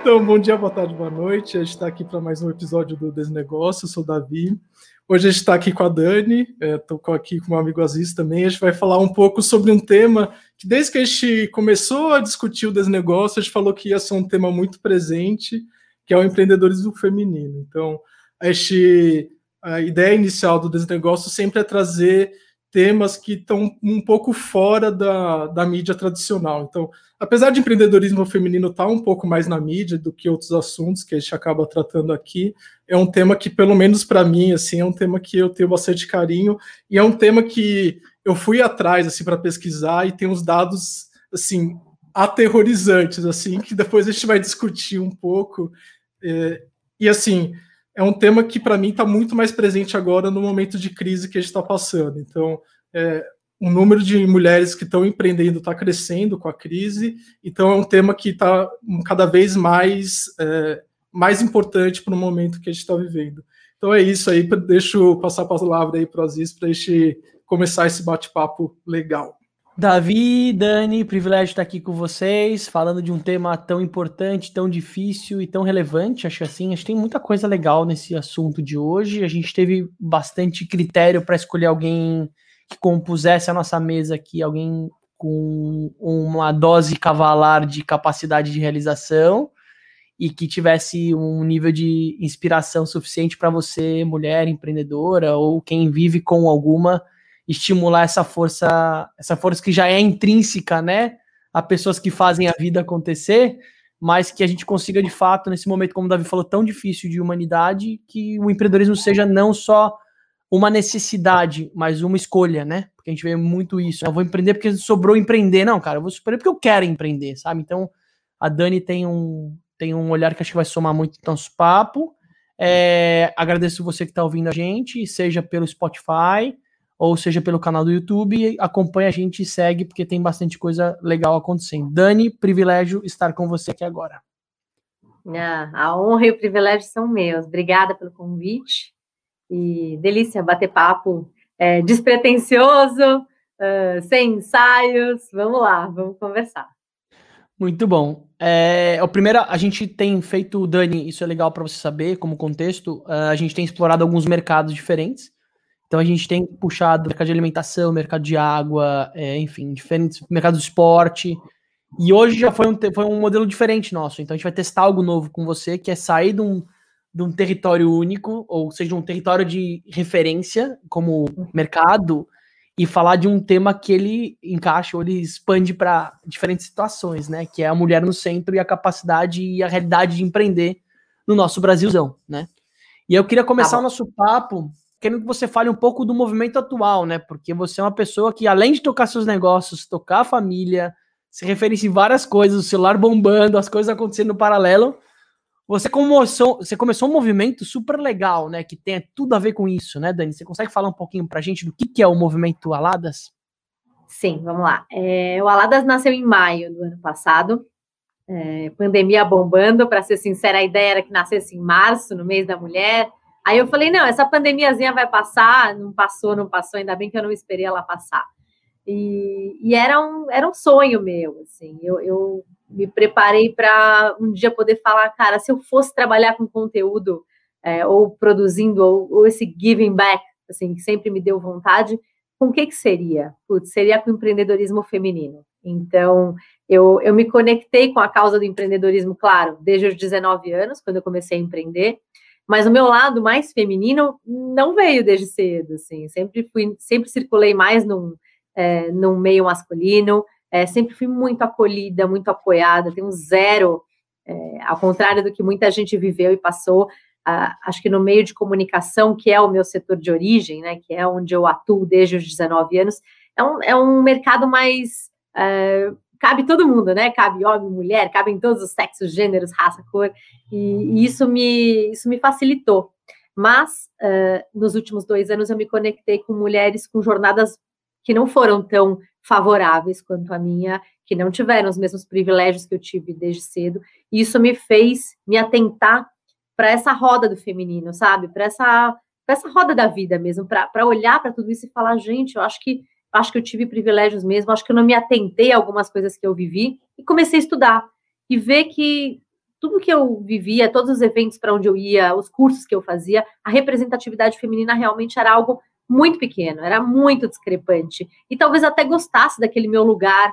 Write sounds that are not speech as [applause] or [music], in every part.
Então, bom dia, boa tarde, boa noite. A gente está aqui para mais um episódio do Desnegócio. Eu sou o Davi. Hoje a gente está aqui com a Dani, estou é, aqui com o meu amigo Aziz também. A gente vai falar um pouco sobre um tema que, desde que a gente começou a discutir o desnegócio, a gente falou que ia ser um tema muito presente, que é o empreendedorismo feminino. Então, a, gente, a ideia inicial do desnegócio sempre é trazer temas que estão um pouco fora da, da mídia tradicional. Então, apesar de empreendedorismo feminino estar tá um pouco mais na mídia do que outros assuntos que a gente acaba tratando aqui, é um tema que, pelo menos para mim, assim, é um tema que eu tenho bastante carinho e é um tema que eu fui atrás assim para pesquisar e tem uns dados assim aterrorizantes assim que depois a gente vai discutir um pouco é, e assim é um tema que para mim está muito mais presente agora no momento de crise que a gente está passando. Então, é, o número de mulheres que estão empreendendo está crescendo com a crise, então é um tema que está cada vez mais, é, mais importante para o momento que a gente está vivendo. Então é isso aí, deixa eu passar a palavra aí para o Aziz para a gente começar esse bate-papo legal. Davi, Dani, privilégio estar aqui com vocês, falando de um tema tão importante, tão difícil e tão relevante. Acho assim, acho que tem muita coisa legal nesse assunto de hoje. A gente teve bastante critério para escolher alguém que compusesse a nossa mesa aqui, alguém com uma dose cavalar de capacidade de realização e que tivesse um nível de inspiração suficiente para você, mulher empreendedora ou quem vive com alguma estimular essa força, essa força que já é intrínseca, né, a pessoas que fazem a vida acontecer, mas que a gente consiga de fato nesse momento, como o Davi falou, tão difícil de humanidade, que o empreendedorismo seja não só uma necessidade, mas uma escolha, né? Porque a gente vê muito isso. Eu vou empreender porque sobrou empreender, não, cara. Eu vou empreender porque eu quero empreender, sabe? Então, a Dani tem um tem um olhar que acho que vai somar muito no nosso papo. É, agradeço você que está ouvindo a gente, seja pelo Spotify, ou seja pelo canal do YouTube. Acompanha a gente e segue, porque tem bastante coisa legal acontecendo. Dani, privilégio estar com você aqui agora. Ah, a honra e o privilégio são meus. Obrigada pelo convite. E delícia bater papo é, despretensioso, uh, sem ensaios. Vamos lá, vamos conversar. Muito bom. É, o primeiro, a gente tem feito, Dani, isso é legal para você saber, como contexto, uh, a gente tem explorado alguns mercados diferentes. Então a gente tem puxado mercado de alimentação, mercado de água, é, enfim, diferentes mercados de esporte. E hoje já foi um, foi um modelo diferente nosso. Então a gente vai testar algo novo com você, que é sair de um, de um território único, ou seja, um território de referência como mercado, e falar de um tema que ele encaixa ou ele expande para diferentes situações, né? Que é a mulher no centro e a capacidade e a realidade de empreender no nosso Brasilzão, né? E eu queria começar tá o nosso papo querendo que você fale um pouco do movimento atual, né? Porque você é uma pessoa que, além de tocar seus negócios, tocar a família, se referencia em várias coisas, o celular bombando, as coisas acontecendo no paralelo. Você começou, você começou um movimento super legal, né? Que tem tudo a ver com isso, né, Dani? Você consegue falar um pouquinho pra gente do que, que é o movimento Aladas? Sim, vamos lá. É, o Aladas nasceu em maio do ano passado. É, pandemia bombando, para ser sincera, a ideia era que nascesse em março, no mês da mulher. Aí eu falei, não, essa pandemiazinha vai passar, não passou, não passou, ainda bem que eu não esperei ela passar. E, e era, um, era um sonho meu, assim, eu, eu me preparei para um dia poder falar, cara, se eu fosse trabalhar com conteúdo, é, ou produzindo, ou, ou, esse giving back, assim, que sempre me deu vontade, com o que que seria? Putz, seria com empreendedorismo feminino. Então, eu, eu me conectei com a causa do empreendedorismo, claro, desde os 19 anos, quando eu comecei a empreender, mas o meu lado mais feminino não veio desde cedo, assim. Sempre fui, sempre circulei mais num, é, num meio masculino. É, sempre fui muito acolhida, muito apoiada. Tenho zero, é, ao contrário do que muita gente viveu e passou. acho que no meio de comunicação, que é o meu setor de origem, né, que é onde eu atuo desde os 19 anos, é um, é um mercado mais é, cabe todo mundo, né? Cabe homem, mulher, cabe em todos os sexos, gêneros, raça, cor, e, e isso, me, isso me facilitou. Mas uh, nos últimos dois anos eu me conectei com mulheres com jornadas que não foram tão favoráveis quanto a minha, que não tiveram os mesmos privilégios que eu tive desde cedo, e isso me fez me atentar para essa roda do feminino, sabe? Para essa, essa roda da vida mesmo, para olhar para tudo isso e falar, gente, eu acho que acho que eu tive privilégios mesmo, acho que eu não me atentei a algumas coisas que eu vivi e comecei a estudar e ver que tudo que eu vivia, todos os eventos para onde eu ia, os cursos que eu fazia, a representatividade feminina realmente era algo muito pequeno, era muito discrepante. E talvez até gostasse daquele meu lugar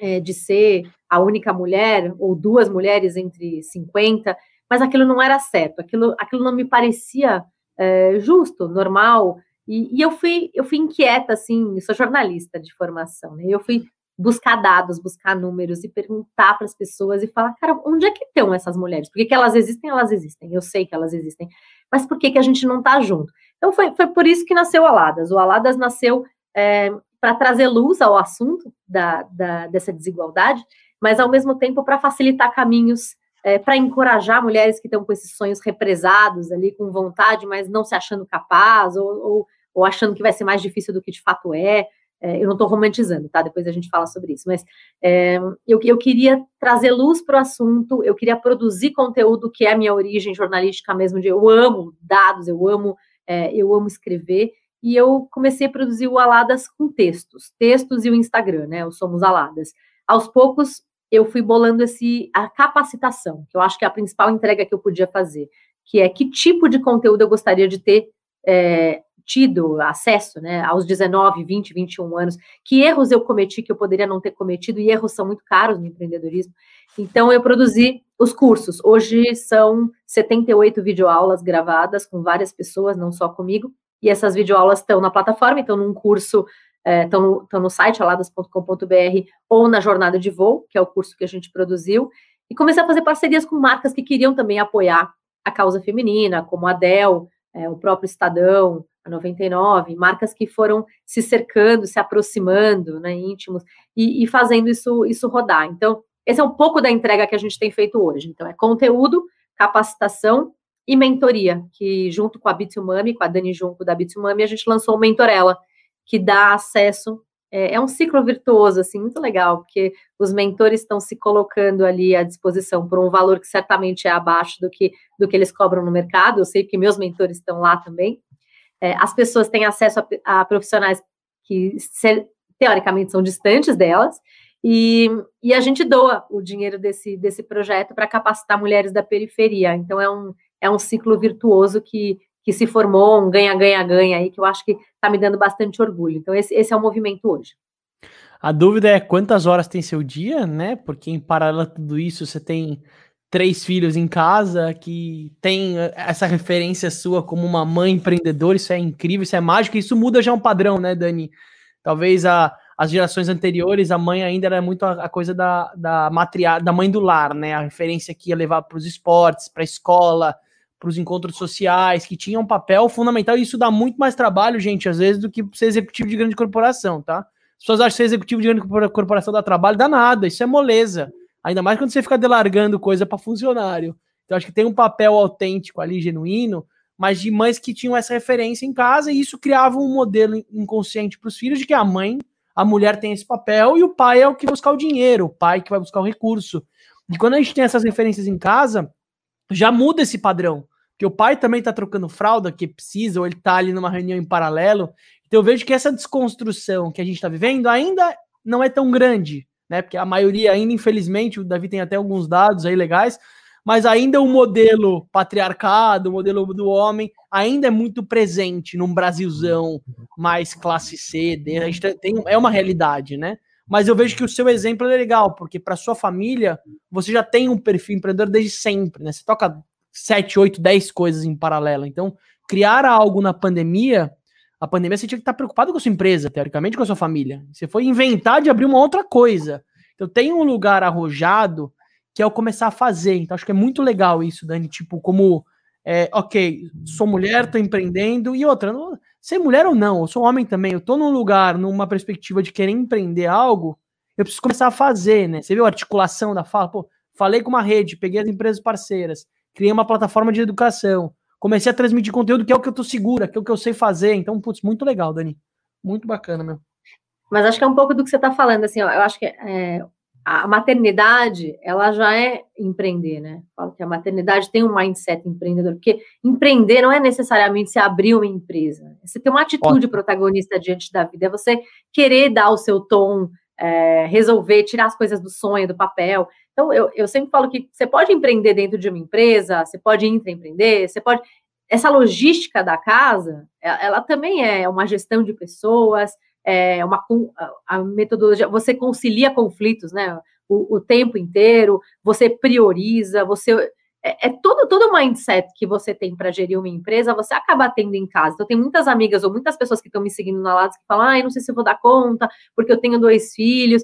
é, de ser a única mulher, ou duas mulheres entre 50, mas aquilo não era certo, aquilo, aquilo não me parecia é, justo, normal. E, e, eu fui eu fui inquieta, assim, eu sou jornalista de formação, né? Eu fui buscar dados, buscar números e perguntar para as pessoas e falar, cara, onde é que estão essas mulheres? Por que, que, elas existem? Elas existem, eu sei que elas existem, mas por que, que a gente não está junto? Então foi, foi por isso que nasceu o Aladas. O Aladas nasceu é, para trazer luz ao assunto da, da, dessa desigualdade, mas ao mesmo tempo para facilitar caminhos, é, para encorajar mulheres que estão com esses sonhos represados ali, com vontade, mas não se achando capaz, ou, ou, ou achando que vai ser mais difícil do que de fato é. É, eu não estou romantizando, tá? Depois a gente fala sobre isso, mas é, eu, eu queria trazer luz para o assunto, eu queria produzir conteúdo que é a minha origem jornalística mesmo, de eu amo dados, eu amo, é, eu amo escrever, e eu comecei a produzir o Aladas com textos, textos e o Instagram, né? O Somos Aladas. Aos poucos eu fui bolando esse a capacitação, que eu acho que é a principal entrega que eu podia fazer, que é que tipo de conteúdo eu gostaria de ter é, tido acesso, né, aos 19, 20, 21 anos, que erros eu cometi que eu poderia não ter cometido, e erros são muito caros no empreendedorismo. Então, eu produzi os cursos. Hoje são 78 videoaulas gravadas com várias pessoas, não só comigo, e essas videoaulas estão na plataforma, então, num curso, estão é, no, site aladas.com.br ou na Jornada de Voo, que é o curso que a gente produziu, e comecei a fazer parcerias com marcas que queriam também apoiar a causa feminina, como a Dell, é, o próprio Estadão, a 99, marcas que foram se cercando, se aproximando, né, íntimos, e, e, fazendo isso, isso rodar. Então, esse é um pouco da entrega que a gente tem feito hoje. Então, é conteúdo, capacitação e mentoria, que junto com a Bitsumami, com a Dani Junco da Bitsumami, a gente lançou o Mentorela, que dá acesso é, é, um ciclo virtuoso, assim, muito legal, porque os mentores estão se colocando ali à disposição por um valor que certamente é abaixo do que, do que eles cobram no mercado. Eu sei que meus mentores estão lá também. É, as pessoas têm acesso a, a profissionais que, se, teoricamente, são distantes delas, e, e, a gente doa o dinheiro desse, desse projeto para capacitar mulheres da periferia. Então, é um, é um ciclo virtuoso que, que se formou, um ganha-ganha-ganha aí, que eu acho que está me dando bastante orgulho. Então, esse, esse é o movimento hoje. A dúvida é quantas horas tem seu dia, né? Porque em paralelo a tudo isso, você tem três filhos em casa, que tem essa referência sua como uma mãe empreendedora, isso é incrível, isso é mágico, isso muda já um padrão, né, Dani? Talvez a, as gerações anteriores, a mãe ainda era muito a, a coisa da, da matriar, da mãe do lar, né? A referência que ia levar para os esportes, para a escola, para os encontros sociais, que tinha um papel fundamental, e isso dá muito mais trabalho, gente, às vezes, do que ser executivo de grande corporação, tá? As pessoas acham que ser executivo de grande corporação dá trabalho, dá nada, isso é moleza. Ainda mais quando você fica delargando coisa para funcionário. Então, acho que tem um papel autêntico ali, genuíno, mas de mães que tinham essa referência em casa, e isso criava um modelo inconsciente para os filhos de que a mãe, a mulher tem esse papel, e o pai é o que buscar o dinheiro, o pai que vai buscar o recurso. E quando a gente tem essas referências em casa, já muda esse padrão. Porque o pai também está trocando fralda que precisa, ou ele está ali numa reunião em paralelo. Então eu vejo que essa desconstrução que a gente está vivendo ainda não é tão grande né? Porque a maioria ainda, infelizmente, o Davi tem até alguns dados aí legais, mas ainda o modelo patriarcado, o modelo do homem, ainda é muito presente num Brasilzão mais classe C, a gente tem, é uma realidade, né? Mas eu vejo que o seu exemplo é legal, porque para sua família, você já tem um perfil empreendedor desde sempre, né? Você toca 7, 8, 10 coisas em paralelo. Então, criar algo na pandemia a pandemia você tinha que estar preocupado com a sua empresa, teoricamente, com a sua família. Você foi inventar de abrir uma outra coisa. Então tem um lugar arrojado que é o começar a fazer. Então acho que é muito legal isso, Dani. Tipo, como, é, ok, sou mulher, tô empreendendo. E outra, não, ser mulher ou não, eu sou homem também. Eu tô num lugar, numa perspectiva de querer empreender algo, eu preciso começar a fazer, né? Você viu a articulação da fala? Pô, falei com uma rede, peguei as empresas parceiras, criei uma plataforma de educação comecei a transmitir conteúdo que é o que eu tô segura, que é o que eu sei fazer. Então, putz, muito legal, Dani. Muito bacana, meu. Mas acho que é um pouco do que você está falando, assim, ó, eu acho que é, a maternidade, ela já é empreender, né? Falo que a maternidade tem um mindset empreendedor, porque empreender não é necessariamente se abrir uma empresa, você ter uma atitude Ótimo. protagonista diante da vida, é você querer dar o seu tom, é, resolver, tirar as coisas do sonho, do papel. Então, eu, eu sempre falo que você pode empreender dentro de uma empresa, você pode intraempreender, você pode. Essa logística da casa, ela também é uma gestão de pessoas, é uma a metodologia, você concilia conflitos, né? O, o tempo inteiro, você prioriza, você é, é todo, todo mindset que você tem para gerir uma empresa, você acaba tendo em casa. Então, tem muitas amigas ou muitas pessoas que estão me seguindo na Lattes que falam, ah, não sei se vou dar conta, porque eu tenho dois filhos.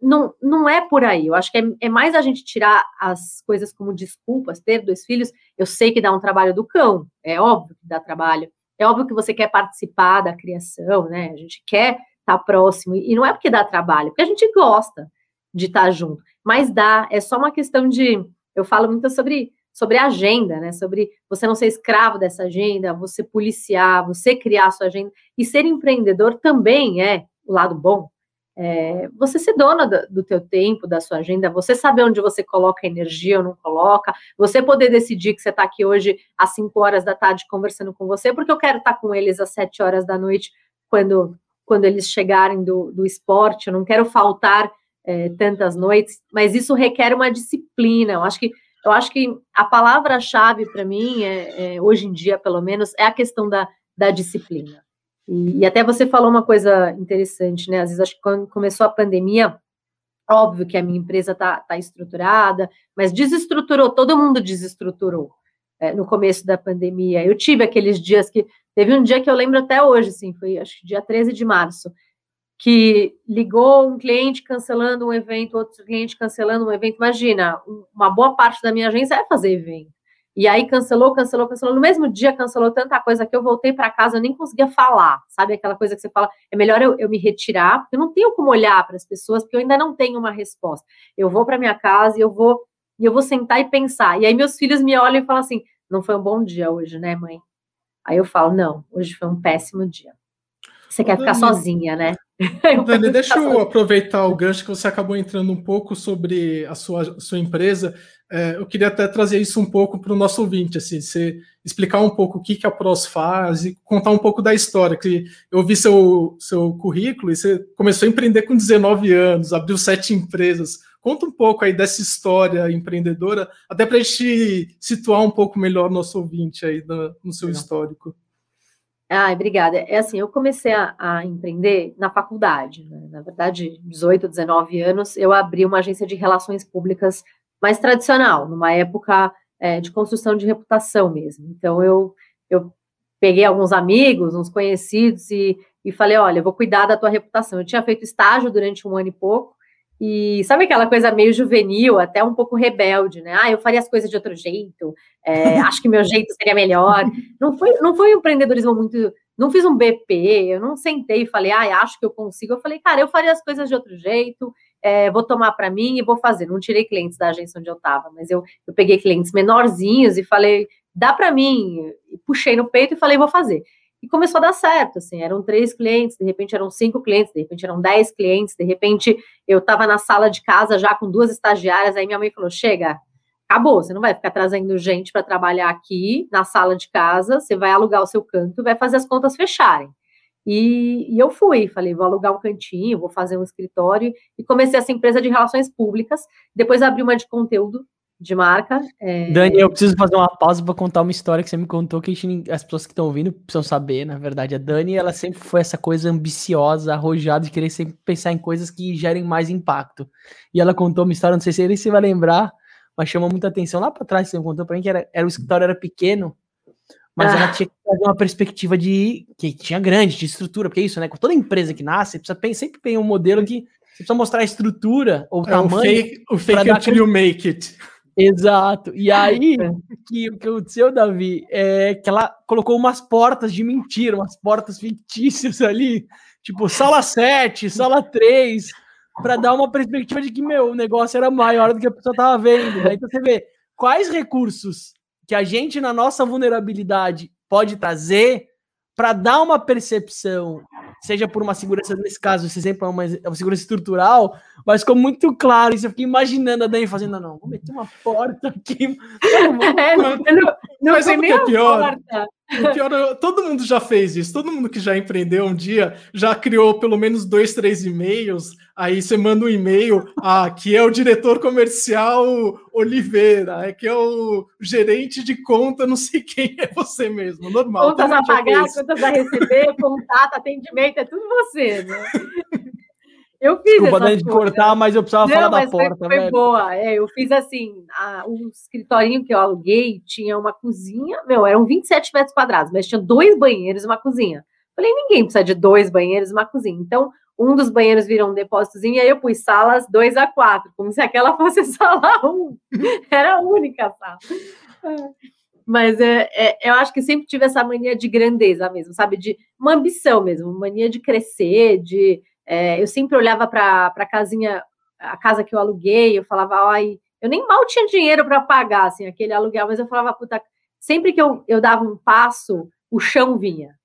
Não, não é por aí. Eu acho que é, é mais a gente tirar as coisas como desculpas. Ter dois filhos, eu sei que dá um trabalho do cão, é óbvio que dá trabalho. É óbvio que você quer participar da criação, né? A gente quer estar tá próximo. E não é porque dá trabalho, porque a gente gosta de estar tá junto. Mas dá, é só uma questão de eu falo muito sobre, sobre agenda, né? Sobre você não ser escravo dessa agenda, você policiar, você criar sua agenda. E ser empreendedor também é o lado bom. É, você ser dona do, do teu tempo, da sua agenda, você saber onde você coloca energia ou não coloca, você poder decidir que você está aqui hoje às 5 horas da tarde conversando com você, porque eu quero estar tá com eles às 7 horas da noite, quando, quando eles chegarem do, do esporte, eu não quero faltar é, tantas noites, mas isso requer uma disciplina. Eu acho que eu acho que a palavra-chave para mim, é, é, hoje em dia, pelo menos, é a questão da, da disciplina. E, e, até você falou uma coisa interessante, né? Às vezes acho que quando começou a pandemia, óbvio que a minha empresa está tá estruturada, mas desestruturou, todo mundo desestruturou é, no começo da pandemia. Eu tive aqueles dias que. Teve um dia que eu lembro até hoje, assim, foi acho que dia 13 de março que ligou um cliente cancelando um evento, outro cliente cancelando um evento. Imagina, uma boa parte da minha agência é fazer evento. E aí cancelou, cancelou, cancelou. No mesmo dia cancelou tanta coisa que eu voltei para casa, eu nem conseguia falar. Sabe aquela coisa que você fala, é melhor eu, eu me retirar, porque eu não tenho como olhar para as pessoas, porque eu ainda não tenho uma resposta. Eu vou para minha casa e eu vou e eu vou sentar e pensar. E aí meus filhos me olham e falam assim: "Não foi um bom dia hoje, né, mãe?" Aí eu falo: "Não, hoje foi um péssimo dia." Você quer ficar sozinha, né? [laughs] Dani, deixa eu aproveitar o gancho que você acabou entrando um pouco sobre a sua, sua empresa. É, eu queria até trazer isso um pouco para o nosso ouvinte, assim, você explicar um pouco o que, que a PROS faz e contar um pouco da história. Que eu vi seu, seu currículo e você começou a empreender com 19 anos, abriu sete empresas. Conta um pouco aí dessa história empreendedora, até para a gente situar um pouco melhor nosso ouvinte aí no, no seu histórico. Ah, obrigada. É assim, eu comecei a, a empreender na faculdade, né? na verdade, 18, 19 anos, eu abri uma agência de relações públicas mais tradicional, numa época é, de construção de reputação mesmo. Então, eu, eu peguei alguns amigos, uns conhecidos e, e falei, olha, eu vou cuidar da tua reputação. Eu tinha feito estágio durante um ano e pouco, e sabe aquela coisa meio juvenil, até um pouco rebelde, né? Ah, eu faria as coisas de outro jeito, é, [laughs] acho que meu jeito seria melhor. Não foi, não foi um empreendedorismo muito. Não fiz um BP, eu não sentei e falei, ah, acho que eu consigo. Eu falei, cara, eu faria as coisas de outro jeito, é, vou tomar para mim e vou fazer. Não tirei clientes da agência onde eu estava, mas eu, eu peguei clientes menorzinhos e falei, dá para mim. E puxei no peito e falei, vou fazer. E começou a dar certo, assim, eram três clientes, de repente eram cinco clientes, de repente eram dez clientes, de repente eu estava na sala de casa já com duas estagiárias, aí minha mãe falou, chega, acabou, você não vai ficar trazendo gente para trabalhar aqui na sala de casa, você vai alugar o seu canto e vai fazer as contas fecharem. E, e, eu fui, falei, vou alugar um cantinho, vou fazer um escritório, e comecei essa empresa de relações públicas, depois abri uma de conteúdo, de marca. É... Dani, eu preciso fazer uma pausa para contar uma história que você me contou que gente, as pessoas que estão ouvindo precisam saber, na verdade. A Dani, ela sempre foi essa coisa ambiciosa, arrojada, de querer sempre pensar em coisas que gerem mais impacto. E ela contou uma história, não sei se você vai lembrar, mas chamou muita atenção. Lá para trás, você contou para mim que era, era, o escritório era pequeno, mas ah. ela tinha que fazer uma perspectiva de que tinha grande, de estrutura, porque é isso, né? Com toda empresa que nasce, precisa sempre tem um modelo que você precisa mostrar a estrutura ou o é, tamanho. O fake, o fake until you make it. Exato. E aí, que, o que aconteceu, Davi, é que ela colocou umas portas de mentira, umas portas fictícias ali, tipo sala 7, sala 3, para dar uma perspectiva de que, meu, o negócio era maior do que a pessoa tava vendo. Né? Então você vê quais recursos que a gente, na nossa vulnerabilidade, pode trazer para dar uma percepção seja por uma segurança, nesse caso, esse exemplo é uma, é uma segurança estrutural, mas ficou muito claro isso. Eu fiquei imaginando a Dani fazendo, não, vou meter uma porta aqui. [laughs] [laughs] Não, não, não, não mas sabe o que é pior? Porta. O pior, é, todo mundo já fez isso. Todo mundo que já empreendeu um dia já criou pelo menos dois, três e-mails. Aí você manda um e-mail. Ah, aqui é o diretor comercial Oliveira. Aqui é o gerente de conta, não sei quem é você mesmo. Normal. Contas a pagar, contas a receber, contato, atendimento, é tudo você, né? Eu fiz Desculpa, essa de cortar, mas eu precisava não, falar da porta. Foi, foi boa. É, eu fiz assim, a, um escritorinho que eu aluguei tinha uma cozinha, meu, eram 27 metros quadrados, mas tinha dois banheiros e uma cozinha. Falei, ninguém precisa de dois banheiros e uma cozinha. Então, um dos banheiros virou um depósitozinho, e aí eu pus salas 2 a 4, como se aquela [laughs] fosse sala 1. Um. Era a única sala. Mas é, é, eu acho que sempre tive essa mania de grandeza mesmo, sabe? De uma ambição mesmo, mania de crescer, de é, eu sempre olhava para a casinha, a casa que eu aluguei, eu falava, ai, eu nem mal tinha dinheiro para pagar assim, aquele aluguel, mas eu falava, puta, sempre que eu, eu dava um passo, o chão vinha.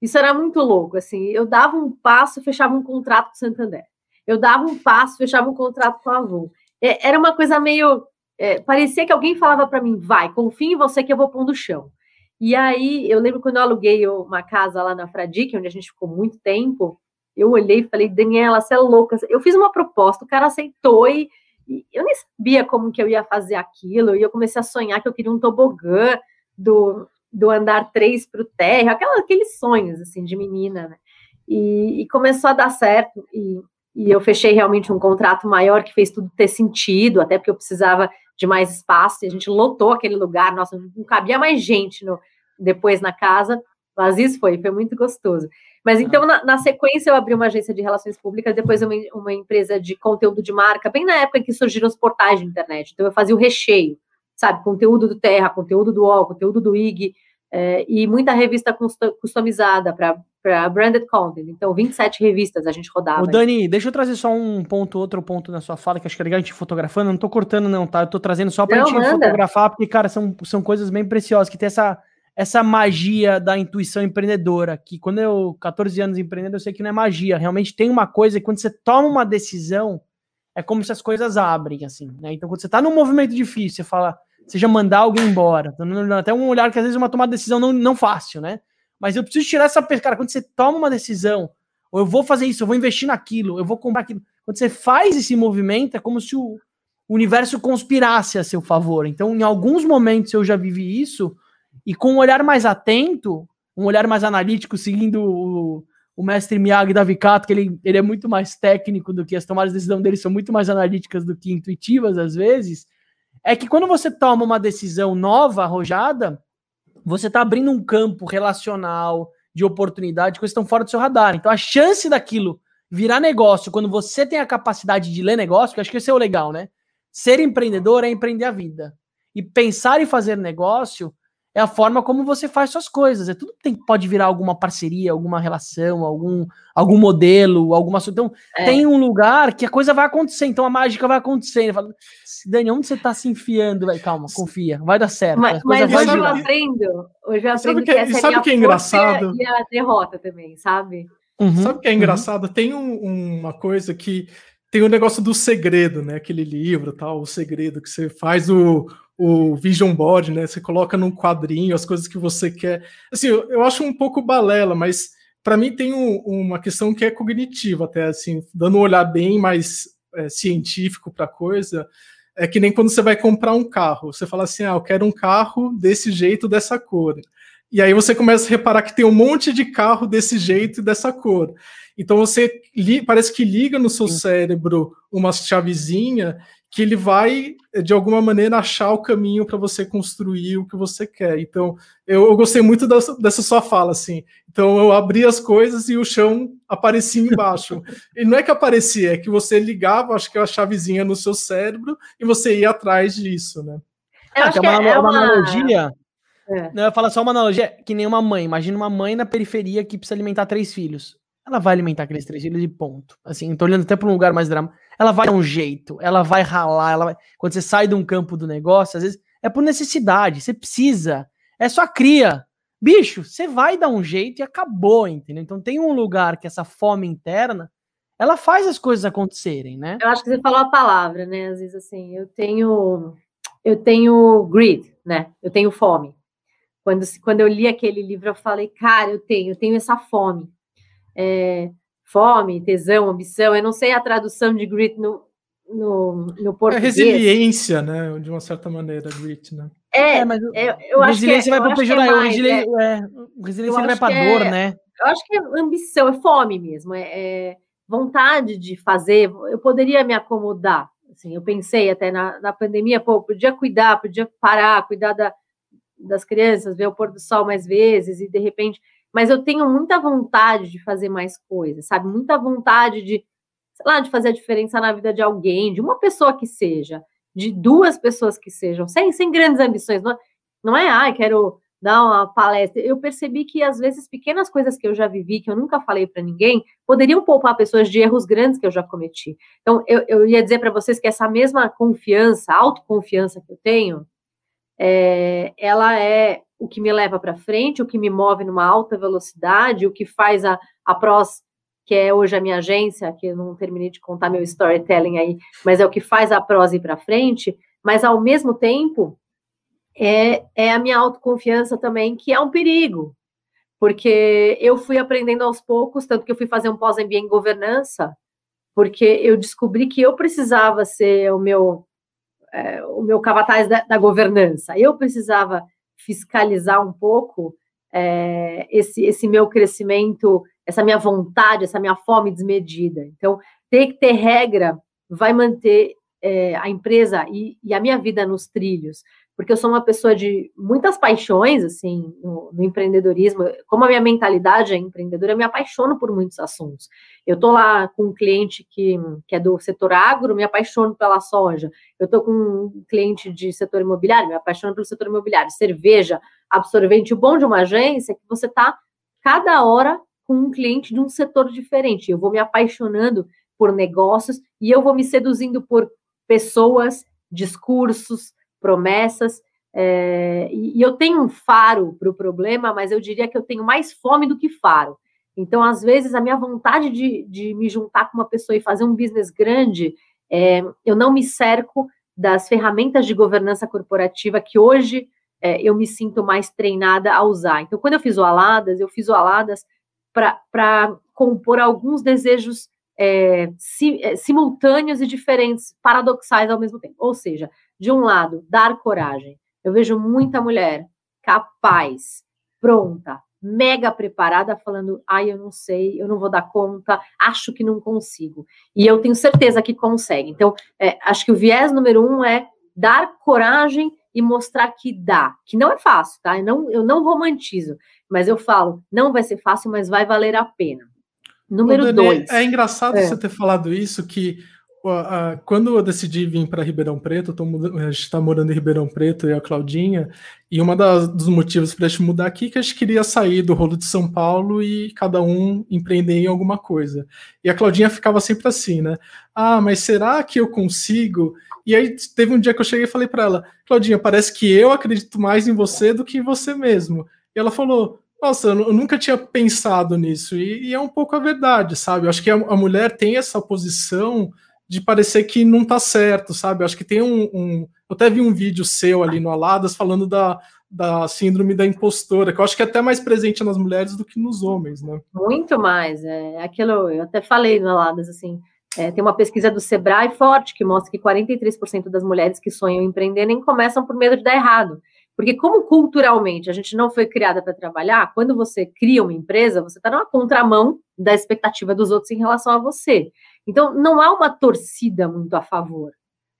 Isso era muito louco, assim, eu dava um passo, fechava um contrato com o Santander. Eu dava um passo, fechava um contrato com a Avon. É, era uma coisa meio. É, parecia que alguém falava para mim, vai, confia em você que eu vou pondo o chão. E aí, eu lembro quando eu aluguei uma casa lá na Fradique, onde a gente ficou muito tempo, eu olhei e falei, Daniela, você é louca. Eu fiz uma proposta, o cara aceitou e, e, eu nem sabia como que eu ia fazer aquilo. E eu comecei a sonhar que eu queria um tobogã do, do andar 3 para o térreo, aquela, aqueles sonhos, assim, de menina, né? E, e começou a dar certo. E, e eu fechei realmente um contrato maior que fez tudo ter sentido, até porque eu precisava de mais espaço. E a gente lotou aquele lugar, nossa, não cabia mais gente no, depois na casa. Mas isso foi, foi muito gostoso. Mas então, na, na, sequência, eu abri uma agência de relações públicas, depois uma, uma empresa de conteúdo de marca, bem na época em que surgiram os portais de internet. Então, eu fazia o recheio, sabe? Conteúdo do Terra, conteúdo do UOL, conteúdo do IG, é, e muita revista customizada para branded content. Então, 27 revistas a gente rodava. Ô, Dani, deixa eu trazer só um ponto, outro ponto na sua fala, que acho que é legal a gente fotografando. Não tô cortando, não, tá? Eu tô trazendo só pra não, gente manda. fotografar, porque, cara, são, são coisas bem preciosas, que tem essa essa magia da intuição empreendedora, que quando eu, 14 anos empreendendo, eu sei que não é magia, realmente tem uma coisa que quando você toma uma decisão, é como se as coisas abrem, assim, né? Então, quando você tá num movimento difícil, você fala, seja mandar alguém embora, até um olhar que às vezes é uma tomada de decisão não, não fácil, né? Mas eu preciso tirar essa cara, quando você toma uma decisão, ou eu vou fazer isso, eu vou investir naquilo, eu vou comprar aquilo, quando você faz esse movimento, é como se o universo conspirasse a seu favor. Então, em alguns momentos eu já vivi isso, e com um olhar mais atento, um olhar mais analítico, seguindo o, o mestre Miyagi da Vicato, que ele, ele é muito mais técnico do que as tomadas de decisão dele são muito mais analíticas do que intuitivas às vezes, é que quando você toma uma decisão nova, arrojada, você está abrindo um campo relacional de oportunidade que estão fora do seu radar. Então a chance daquilo virar negócio quando você tem a capacidade de ler negócio, que acho que esse é o legal, né? Ser empreendedor é empreender a vida. E pensar em fazer negócio é a forma como você faz suas coisas. É tudo tem, pode virar alguma parceria, alguma relação, algum, algum modelo, alguma. Então, é. tem um lugar que a coisa vai acontecer, então a mágica vai acontecer. Falo, Dani, onde você está se enfiando? Vai, calma, confia, vai dar certo. Mas, mas hoje eu aprendo, hoje eu aprendo sabe que, que essa sabe é que é engraçado? e a derrota também, sabe? Uhum, sabe o que é engraçado? Uhum. Tem um, uma coisa que tem o negócio do segredo, né? Aquele livro, tal, o segredo que você faz o o vision board, né? Você coloca num quadrinho as coisas que você quer. Assim, eu, eu acho um pouco balela, mas para mim tem um, uma questão que é cognitiva, até assim, dando um olhar bem mais é, científico para a coisa. É que nem quando você vai comprar um carro. Você fala assim, ah, eu quero um carro desse jeito, dessa cor. E aí você começa a reparar que tem um monte de carro desse jeito e dessa cor. Então você parece que liga no seu cérebro uma chavezinha que ele vai, de alguma maneira, achar o caminho para você construir o que você quer. Então, eu, eu gostei muito dessa, dessa, sua fala, assim. Então, eu abri as coisas e o chão aparecia embaixo. e não é que aparecia, é que você ligava, acho que a chavezinha no seu cérebro e você ia atrás disso, né? Eu ah, acho que é uma, é uma, uma analogia. É. Não, eu falo só uma analogia que nem uma mãe. Imagina uma mãe na periferia que precisa alimentar três filhos. Ela vai alimentar aqueles três filhos e ponto. Assim, tô olhando até para um lugar mais dramático ela vai dar um jeito, ela vai ralar, ela vai... quando você sai de um campo do negócio, às vezes é por necessidade, você precisa, é só cria. Bicho, você vai dar um jeito e acabou, entendeu? Então tem um lugar que essa fome interna, ela faz as coisas acontecerem, né? Eu acho que você falou a palavra, né? Às vezes assim, eu tenho eu tenho greed, né? Eu tenho fome. Quando, quando eu li aquele livro, eu falei, cara, eu tenho, eu tenho essa fome. É, fome, tesão, ambição, eu não sei a tradução de grit no, no, no é português. É resiliência, né? De uma certa maneira, grit, né? É, é mas eu, eu acho que resiliência vai para pejorar, é resiliência, é, resiliência vai para dor, né? Eu acho que é ambição, é fome mesmo, é, vontade de fazer. Eu poderia me acomodar, assim, eu pensei até na, na pandemia, pô, podia cuidar, podia parar, cuidar da, das crianças, ver o pôr do sol mais vezes e de repente, mas eu tenho muita vontade de fazer mais coisas, sabe? Muita vontade de, sei lá, de fazer a diferença na vida de alguém, de uma pessoa que seja, de duas pessoas que sejam, sem, sem grandes ambições. Não, não é, ai, quero dar uma palestra. Eu percebi que às vezes pequenas coisas que eu já vivi, que eu nunca falei para ninguém, poderiam poupar pessoas de erros grandes que eu já cometi. Então, eu, eu ia dizer para vocês que essa mesma confiança, autoconfiança que eu tenho, é, ela é o que me leva para frente, o que me move numa alta velocidade, o que faz a, a PROS, que é hoje a minha agência, que eu não terminei de contar meu storytelling aí, mas é o que faz a PROS ir para frente, mas ao mesmo tempo é, é a minha autoconfiança também, que é um perigo, porque eu fui aprendendo aos poucos, tanto que eu fui fazer um pós-MBA em governança, porque eu descobri que eu precisava ser o meu é, o meu capataz da, da, governança. Eu precisava fiscalizar um pouco é, esse, esse meu crescimento, essa minha vontade, essa minha fome desmedida. Então, ter que ter regra vai manter é, a empresa e, e, a minha vida nos trilhos porque eu sou uma pessoa de muitas paixões, assim, no, no, empreendedorismo. Como a minha mentalidade é empreendedora, eu me apaixono por muitos assuntos. Eu tô lá com um cliente que, que é do setor agro, me apaixono pela soja. Eu tô com um cliente de setor imobiliário, me apaixono pelo setor imobiliário. Cerveja, absorvente. O bom de uma agência é que você tá cada hora com um cliente de um setor diferente. Eu vou me apaixonando por negócios e eu vou me seduzindo por pessoas, discursos, promessas. É, e, e, eu tenho um faro para o problema, mas eu diria que eu tenho mais fome do que faro. Então, às vezes, a minha vontade de, de me juntar com uma pessoa e fazer um business grande, é, eu não me cerco das ferramentas de governança corporativa que hoje é, eu me sinto mais treinada a usar. Então, quando eu fiz o Aladas, eu fiz o Aladas para compor alguns desejos é, si, é, simultâneos e diferentes, paradoxais ao mesmo tempo. Ou seja, de um lado, dar coragem. Eu vejo muita mulher capaz, pronta, mega preparada, falando: ai, eu não sei, eu não vou dar conta, acho que não consigo. E eu tenho certeza que consegue. Então, é, acho que o viés número um é dar coragem e mostrar que dá, que não é fácil, tá? Eu não, eu não romantizo, mas eu falo, não vai ser fácil, mas vai valer a pena. Número Dani, dois. É engraçado é. você ter falado isso, que quando eu decidi vir para Ribeirão Preto, tô, a gente está morando em Ribeirão Preto e a Claudinha, e um dos motivos para a gente mudar aqui é que a gente queria sair do rolo de São Paulo e cada um empreender em alguma coisa. E a Claudinha ficava sempre assim, né? Ah, mas será que eu consigo? E aí teve um dia que eu cheguei e falei para ela, Claudinha, parece que eu acredito mais em você do que em você mesmo. E ela falou, nossa, eu nunca tinha pensado nisso. E, e é um pouco a verdade, sabe? Eu acho que a, a mulher tem essa posição de parecer que não tá certo, sabe? Acho que tem um, um, Eu até vi um vídeo seu ali no Aladas falando da, da síndrome da impostora, que eu acho que é até mais presente nas mulheres do que nos homens, né? Muito mais. É aquilo, eu até falei no Aladas, assim. É, tem uma pesquisa do Sebrae forte que mostra que 43% das mulheres que sonham em empreender nem começam por medo de dar errado. Porque, como culturalmente a gente não foi criada para trabalhar, quando você cria uma empresa, você está numa contramão da expectativa dos outros em relação a você. Então, não há uma torcida muito a favor.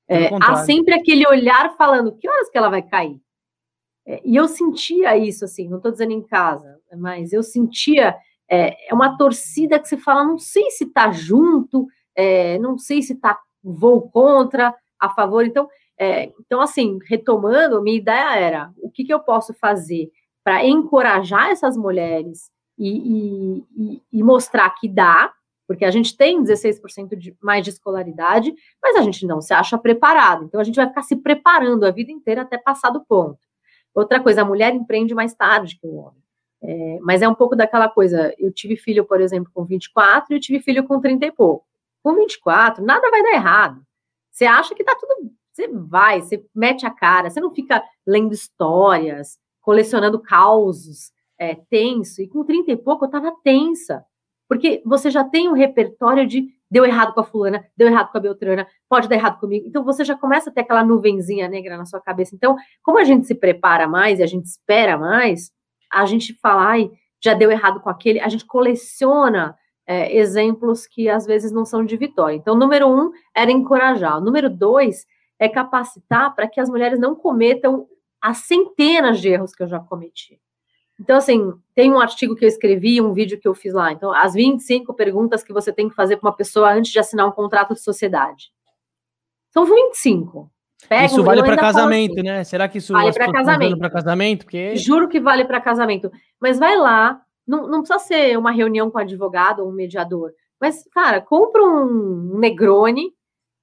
É, há sempre aquele olhar falando que horas que ela vai cair. É, e eu sentia isso, assim, não estou dizendo em casa, mas eu sentia é, é, uma torcida que você fala, não sei se está junto, é, não sei se está vou contra, a favor. Então, é, então, assim, retomando, minha ideia era o que, que eu posso fazer para encorajar essas mulheres e, e, e, mostrar que dá, porque a gente tem 16% de, mais de escolaridade, mas a gente não se acha preparado. Então a gente vai ficar se preparando a vida inteira até passar do ponto. Outra coisa, a mulher empreende mais tarde que o homem. É, mas é um pouco daquela coisa, eu tive filho, por exemplo, com 24 e eu tive filho com 30 e pouco. Com 24, nada vai dar errado. Você acha que tá tudo. Você vai, você mete a cara, você não fica lendo histórias, colecionando causos, é, tenso, e com 30 e pouco eu estava tensa, porque você já tem um repertório de deu errado com a fulana, deu errado com a Beltrana, pode dar errado comigo. Então você já começa a ter aquela nuvenzinha negra na sua cabeça. Então, como a gente se prepara mais e a gente espera mais, a gente fala, ai, já deu errado com aquele, a gente coleciona é, exemplos que às vezes não são de vitória. Então, número um era encorajar. Número dois é capacitar para que as mulheres não cometam as centenas de erros que eu já cometi. Então, assim, tem um artigo que eu escrevi, um vídeo que eu fiz lá. Então, as 25 perguntas que você tem que fazer para uma pessoa antes de assinar um contrato de sociedade. São 25. Pega isso vale para casamento, assim, né? Será que isso vale para casamento? Para casamento, porque juro que vale para casamento. Mas vai lá, não, não precisa ser uma reunião com advogado ou um mediador. Mas, cara, compra um Negroni,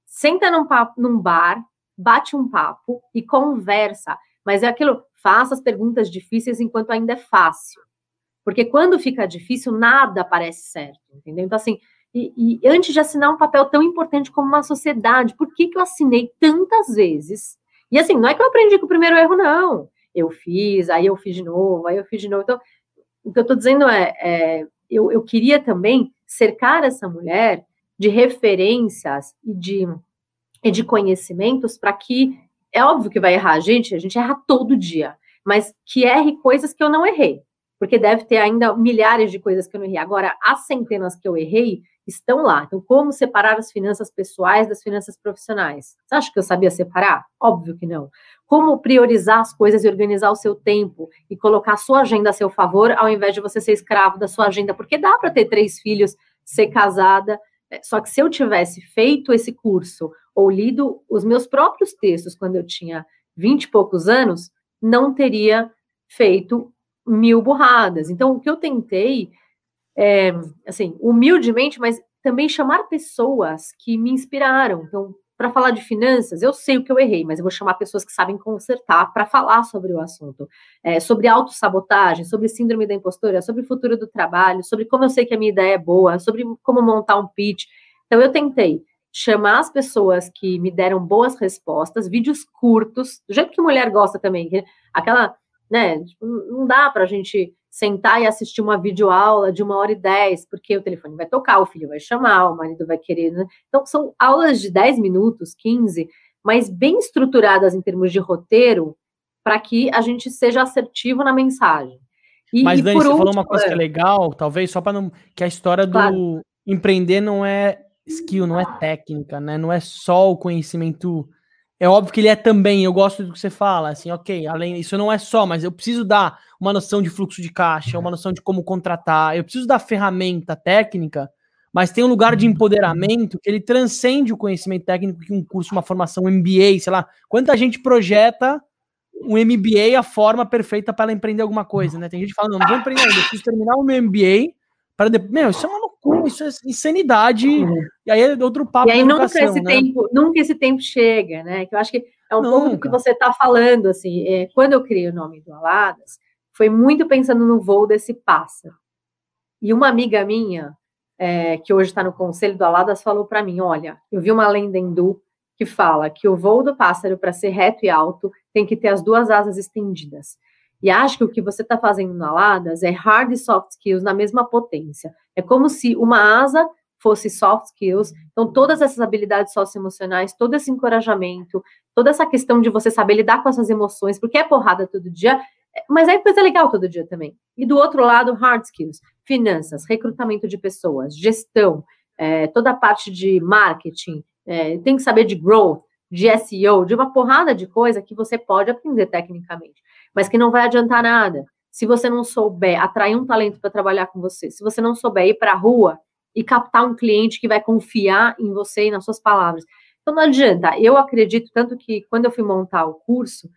senta num, papo, num bar, bate um papo e conversa. Mas é aquilo, faça as perguntas difíceis enquanto ainda é fácil. Porque quando fica difícil, nada parece certo, entendeu? Então, assim, e, e, antes de assinar um papel tão importante como uma sociedade, por que, que eu assinei tantas vezes? E assim, não é que eu aprendi com o primeiro erro, não. Eu fiz, aí eu fiz de novo, aí eu fiz de novo. Então, o que eu estou dizendo é, é eu, eu queria também cercar essa mulher de referências e de, e de conhecimentos para que é óbvio que vai errar a gente, a gente erra todo dia, mas que erre coisas que eu não errei, porque deve ter ainda milhares de coisas que eu não errei. Agora, as centenas que eu errei estão lá. Então, como separar as finanças pessoais das finanças profissionais? Você acha que eu sabia separar? Óbvio que não. Como priorizar as coisas e organizar o seu tempo e colocar a sua agenda a seu favor, ao invés de você ser escravo da sua agenda? Porque dá para ter três filhos, ser casada. É, só que se eu tivesse feito esse curso ou lido os meus próprios textos quando eu tinha vinte e poucos anos, não teria feito mil burradas. Então, o que eu tentei, é, assim, humildemente, mas também chamar pessoas que me inspiraram. Então, para falar de finanças, eu sei o que eu errei, mas eu vou chamar pessoas que sabem consertar para falar sobre o assunto, é, sobre autossabotagem, sobre síndrome da impostora, sobre futuro do trabalho, sobre como eu sei que a minha ideia é boa, sobre como montar um pitch. Então, eu tentei chamar as pessoas que me deram boas respostas, vídeos curtos, do jeito que mulher gosta também, aquela, né, tipo, não dá para a gente sentar e assistir uma videoaula de uma hora e dez, porque o telefone vai tocar, o filho vai chamar, o marido vai querer, né? Então, são aulas de 10 minutos, 15, mas bem estruturadas em termos de roteiro, para que a gente seja assertivo na mensagem. E, mas, Dani, você último, falou uma coisa que é legal, talvez, só para não... que a história do claro. empreender não é skill, não é técnica, né? Não é só o conhecimento. É óbvio que ele é também, eu gosto do que você fala, assim, ok, além isso não é só, mas eu preciso dar uma noção de fluxo de caixa, uma noção de como contratar, eu preciso dar ferramenta técnica, mas tem um lugar de empoderamento que ele transcende o conhecimento técnico que um curso, uma formação MBA, sei lá, quanta gente projeta um MBA a forma perfeita para ela empreender alguma coisa, né? Tem gente falando, não, não vou empreender eu preciso terminar o meu MBA para depois. Meu, isso é uma loucura, isso é insanidade. Uhum. E aí é outro papo. E aí nunca esse, né? tempo, nunca esse tempo chega, né? Que eu acho que é um nunca. pouco do que você está falando, assim. É, quando eu criei o nome do Aladas, foi muito pensando no voo desse pássaro. E uma amiga minha, é, que hoje está no conselho do Aladas, falou para mim: olha, eu vi uma lenda hindu que fala que o voo do pássaro, para ser reto e alto, tem que ter as duas asas estendidas. E acho que o que você está fazendo na Ladas é hard e soft skills na mesma potência. É como se uma asa fosse soft skills. Então, todas essas habilidades socioemocionais, todo esse encorajamento, toda essa questão de você saber lidar com essas emoções, porque é porrada todo dia, mas é coisa legal todo dia também. E do outro lado, hard skills, finanças, recrutamento de pessoas, gestão, é, toda a parte de marketing, é, tem que saber de growth, de SEO, de uma porrada de coisa que você pode aprender tecnicamente mas que não vai adiantar nada. Se você não souber atrair um talento para trabalhar com você, se você não souber ir para a rua e captar um cliente que vai confiar em você e nas suas palavras. Então não adianta. Eu acredito tanto que quando eu fui montar o curso,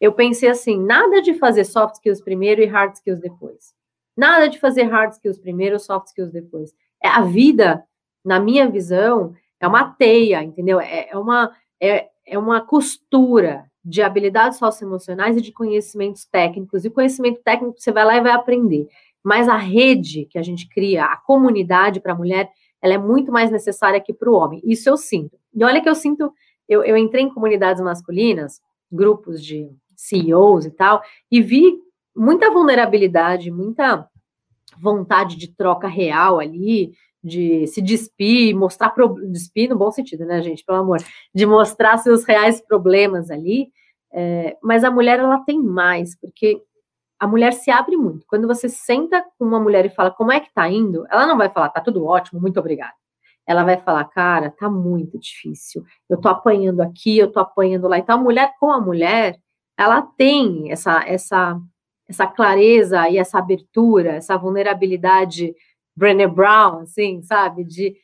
eu pensei assim, nada de fazer soft skills primeiro e hard skills depois. Nada de fazer hard skills primeiro, soft skills depois. É a vida, na minha visão, é uma teia, entendeu? É, é uma é, é uma costura de habilidades socioemocionais e de conhecimentos técnicos. E conhecimento técnico você vai lá e vai aprender. Mas a rede que a gente cria, a comunidade para a mulher, ela é muito mais necessária que para o homem. Isso eu sinto. E olha que eu sinto, eu, eu entrei em comunidades masculinas, grupos de CEOs e tal, e vi muita vulnerabilidade, muita vontade de troca real ali, de se despir, mostrar pro... despir no bom sentido, né, gente? Pelo amor, de mostrar seus reais problemas ali. É, mas a mulher ela tem mais, porque a mulher se abre muito. Quando você senta com uma mulher e fala como é que tá indo, ela não vai falar tá tudo ótimo, muito obrigada. Ela vai falar, cara, tá muito difícil. Eu tô apanhando aqui, eu tô apanhando lá. Então a mulher com a mulher, ela tem essa essa essa clareza e essa abertura, essa vulnerabilidade Brené Brown, assim, sabe? De,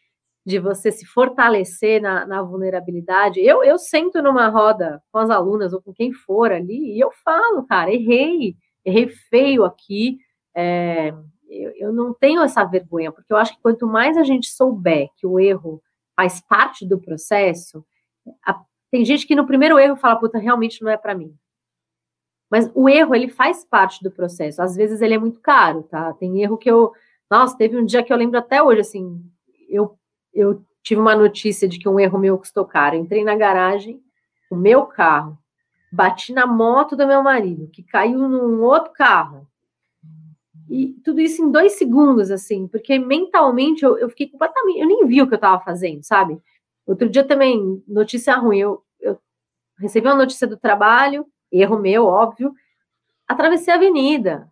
de você se fortalecer na, na vulnerabilidade. Eu, eu sento numa roda com as alunas ou com quem for ali e eu falo, cara, errei, errei feio aqui. É, eu, eu não tenho essa vergonha, porque eu acho que quanto mais a gente souber que o erro faz parte do processo, a, tem gente que no primeiro erro fala, puta, realmente não é para mim. Mas o erro, ele faz parte do processo. Às vezes ele é muito caro, tá? Tem erro que eu nossa, teve um dia que eu lembro até hoje, assim, eu, eu tive uma notícia de que um erro meu custou caro. entrei na garagem, o meu carro, bati na moto do meu marido, que caiu num outro carro. E tudo isso em dois segundos, assim, porque mentalmente eu, eu fiquei completamente. Eu nem vi o que eu estava fazendo, sabe? Outro dia também, notícia ruim. Eu, eu recebi uma notícia do trabalho, erro meu, óbvio. Atravessei a avenida.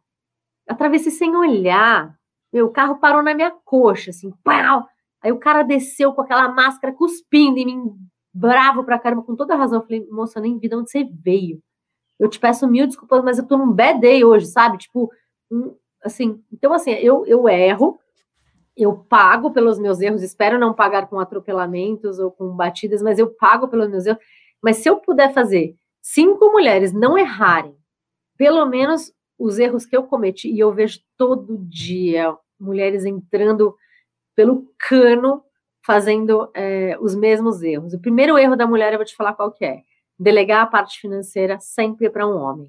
Atravessei sem olhar. Meu, o carro parou na minha coxa, assim, pau! Aí o cara desceu com aquela máscara cuspindo em mim, bravo pra caramba, com toda razão. Eu falei, moça, nem vi de onde você veio. Eu te peço mil desculpas, mas eu tô num bad day hoje, sabe? Tipo, assim, então assim, eu, eu erro, eu pago pelos meus erros, espero não pagar com atropelamentos ou com batidas, mas eu pago pelos meus erros. Mas se eu puder fazer cinco mulheres não errarem, pelo menos os erros que eu cometi, e eu vejo todo dia mulheres entrando pelo cano fazendo é, os mesmos erros. O primeiro erro da mulher, eu vou te falar qual que é. Delegar a parte financeira sempre para um homem.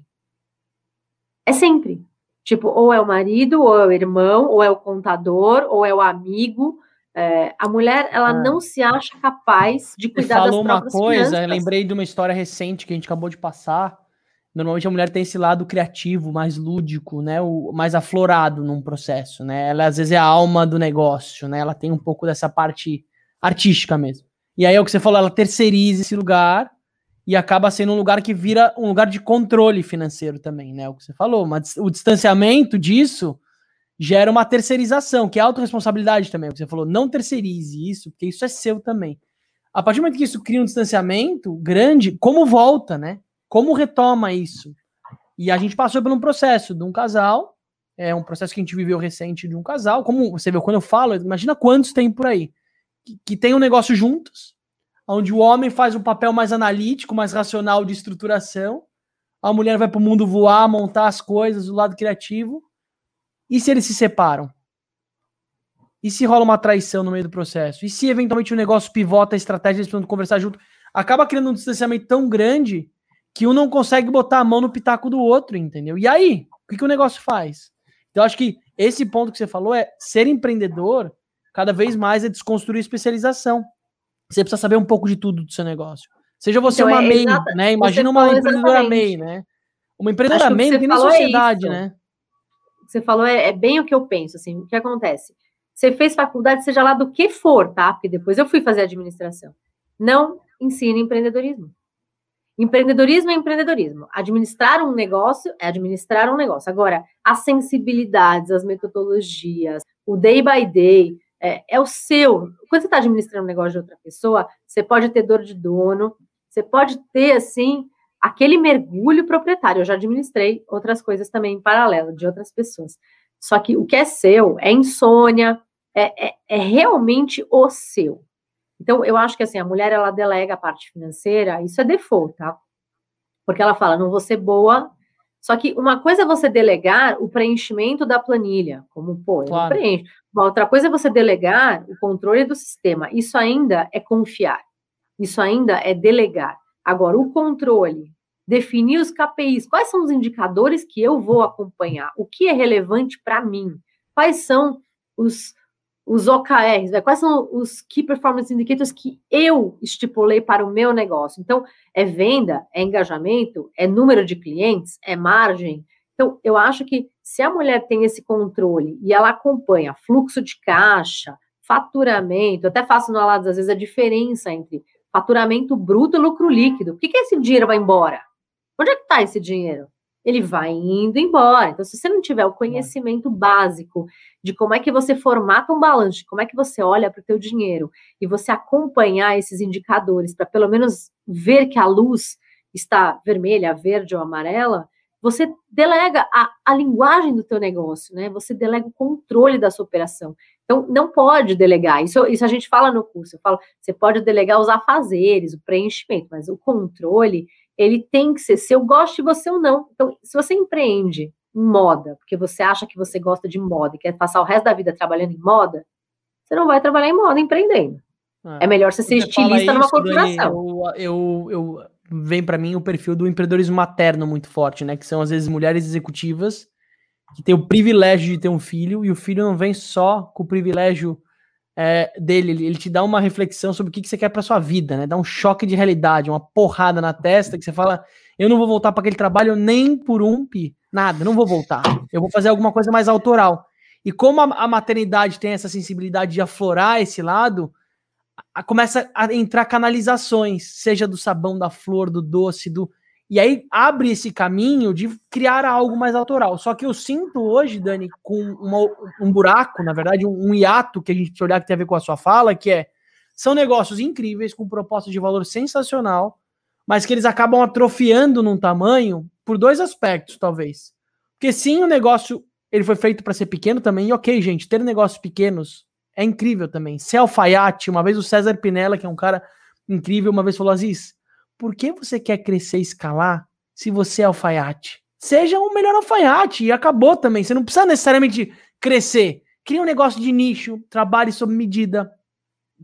É sempre. Tipo, ou é o marido, ou é o irmão, ou é o contador, ou é o amigo. É, a mulher, ela é. não se acha capaz de cuidar Você falou uma coisa, finanças. lembrei de uma história recente que a gente acabou de passar, Normalmente a mulher tem esse lado criativo, mais lúdico, né? O mais aflorado num processo, né? Ela às vezes é a alma do negócio, né? Ela tem um pouco dessa parte artística mesmo. E aí é o que você falou, ela terceiriza esse lugar e acaba sendo um lugar que vira um lugar de controle financeiro também, né? É o que você falou, mas o distanciamento disso gera uma terceirização, que é autorresponsabilidade também. É o que você falou, não terceirize isso, porque isso é seu também. A partir do momento que isso cria um distanciamento grande, como volta, né? Como retoma isso? E a gente passou por um processo de um casal, é um processo que a gente viveu recente de um casal. Como você vê, quando eu falo, imagina quantos tem por aí que, que tem um negócio juntos, onde o homem faz um papel mais analítico, mais racional de estruturação, a mulher vai para o mundo voar, montar as coisas, o lado criativo. E se eles se separam? E se rola uma traição no meio do processo? E se eventualmente o negócio pivota a estratégia, eles precisam conversar junto? Acaba criando um distanciamento tão grande que um não consegue botar a mão no pitaco do outro, entendeu? E aí, o que, que o negócio faz? Então, acho que esse ponto que você falou é ser empreendedor, cada vez mais é desconstruir especialização. Você precisa saber um pouco de tudo do seu negócio. Seja você então, uma é, MEI, né? Imagina uma empreendedora MEI, né? Uma empreendedora MEI tem na é sociedade, é né? Você falou é, é, bem o que eu penso, assim, o que acontece? Você fez faculdade, seja lá do que for, tá? Porque depois eu fui fazer administração. Não ensina empreendedorismo. Empreendedorismo é empreendedorismo. Administrar um negócio é administrar um negócio. Agora, as sensibilidades, as metodologias, o day by day, é, é o seu. Quando você está administrando um negócio de outra pessoa, você pode ter dor de dono, você pode ter, assim, aquele mergulho proprietário. Eu já administrei outras coisas também em paralelo, de outras pessoas. Só que o que é seu é insônia, é, é, é realmente o seu. Então, eu acho que assim, a mulher ela delega a parte financeira, isso é default, tá? Porque ela fala, não vou ser boa. Só que uma coisa é você delegar o preenchimento da planilha, como, pô, eu claro. não preencho. Uma outra coisa é você delegar o controle do sistema. Isso ainda é confiar. Isso ainda é delegar. Agora, o controle, definir os KPIs, quais são os indicadores que eu vou acompanhar? O que é relevante para mim? Quais são os, os OKRs, né? quais são os Key Performance Indicators que eu estipulei para o meu negócio. Então, é venda, é engajamento, é número de clientes, é margem. Então, eu acho que se a mulher tem esse controle e ela acompanha fluxo de caixa, faturamento, até faço no Alados às vezes a diferença entre faturamento bruto e lucro líquido. Por que, que esse dinheiro vai embora? Onde é que está esse dinheiro? Ele vai indo embora. Então, se você não tiver o conhecimento básico de como é que você formata um balanço, como é que você olha para o teu dinheiro e você acompanhar esses indicadores para pelo menos ver que a luz está vermelha, verde ou amarela, você delega a, a linguagem do teu negócio, né? Você delega o controle da sua operação. Então, não pode delegar. Isso, isso a gente fala no curso. Eu falo, você pode delegar os afazeres, o preenchimento, mas o controle, ele tem que ser seu, goste você ou não. Então, se você empreende em moda, porque você acha que você gosta de moda e quer passar o resto da vida trabalhando em moda, você não vai trabalhar em moda empreendendo. É, é melhor você ser estilista numa corporação. Dani, eu, eu, eu vem para mim o perfil do empreendedorismo materno muito forte, né? Que são às vezes mulheres executivas que têm o privilégio de ter um filho e o filho não vem só com o privilégio é, dele, ele, te dá uma reflexão sobre o que, que você quer para sua vida, né? Dá um choque de realidade, uma porrada na testa que você fala: eu não vou voltar para aquele trabalho nem por um pi, nada, não vou voltar. Eu vou fazer alguma coisa mais autoral. E como a, a maternidade tem essa sensibilidade de aflorar esse lado, a, começa a entrar canalizações, seja do sabão, da flor, do doce, do. E aí abre esse caminho de criar algo mais autoral. Só que eu sinto hoje, Dani, com uma, um buraco, na verdade, um, um hiato que a gente precisa olhar que tem a ver com a sua fala, que é são negócios incríveis, com proposta de valor sensacional, mas que eles acabam atrofiando num tamanho por dois aspectos, talvez. Porque sim, o negócio ele foi feito para ser pequeno também, e ok, gente, ter negócios pequenos é incrível também. Ser alfaiate, uma vez o César Pinella, que é um cara incrível, uma vez falou: Aziz, por que você quer crescer e escalar se você é alfaiate? Seja o melhor alfaiate e acabou também. Você não precisa necessariamente crescer. Cria um negócio de nicho, trabalhe sob medida,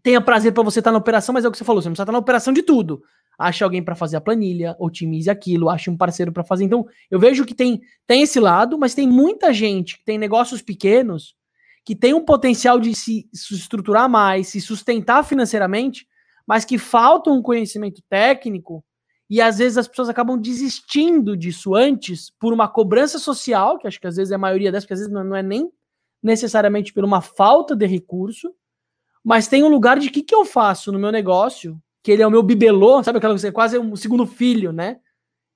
tenha prazer para você estar na operação, mas é o que você falou, você não precisa estar na operação de tudo. Ache alguém para fazer a planilha, otimize aquilo, ache um parceiro para fazer. Então, eu vejo que tem, tem esse lado, mas tem muita gente que tem negócios pequenos que tem um potencial de se estruturar mais, se sustentar financeiramente, mas que falta um conhecimento técnico e às vezes as pessoas acabam desistindo disso antes por uma cobrança social, que acho que às vezes é a maioria dessas, porque às vezes não, não é nem necessariamente por uma falta de recurso, mas tem um lugar de o que, que eu faço no meu negócio, que ele é o meu bibelô, sabe aquela coisa, quase um segundo filho, né?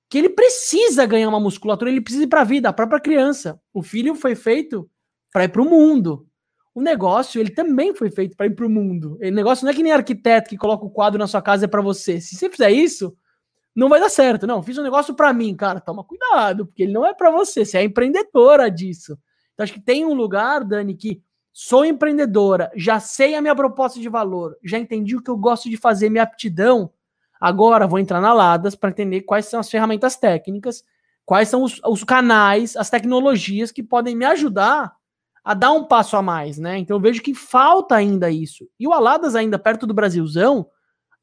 Que ele precisa ganhar uma musculatura, ele precisa ir para a vida, a própria criança. O filho foi feito para ir para o mundo. O negócio, ele também foi feito para ir para o mundo. O negócio não é que nem arquiteto que coloca o quadro na sua casa é para você. Se você fizer isso, não vai dar certo. Não, fiz um negócio para mim, cara. Toma cuidado, porque ele não é para você. Você é empreendedora disso. Então acho que tem um lugar, Dani, que sou empreendedora, já sei a minha proposta de valor, já entendi o que eu gosto de fazer, minha aptidão. Agora vou entrar na Ladas para entender quais são as ferramentas técnicas, quais são os, os canais, as tecnologias que podem me ajudar a dar um passo a mais, né? Então eu vejo que falta ainda isso. E o Aladas ainda perto do Brasilzão,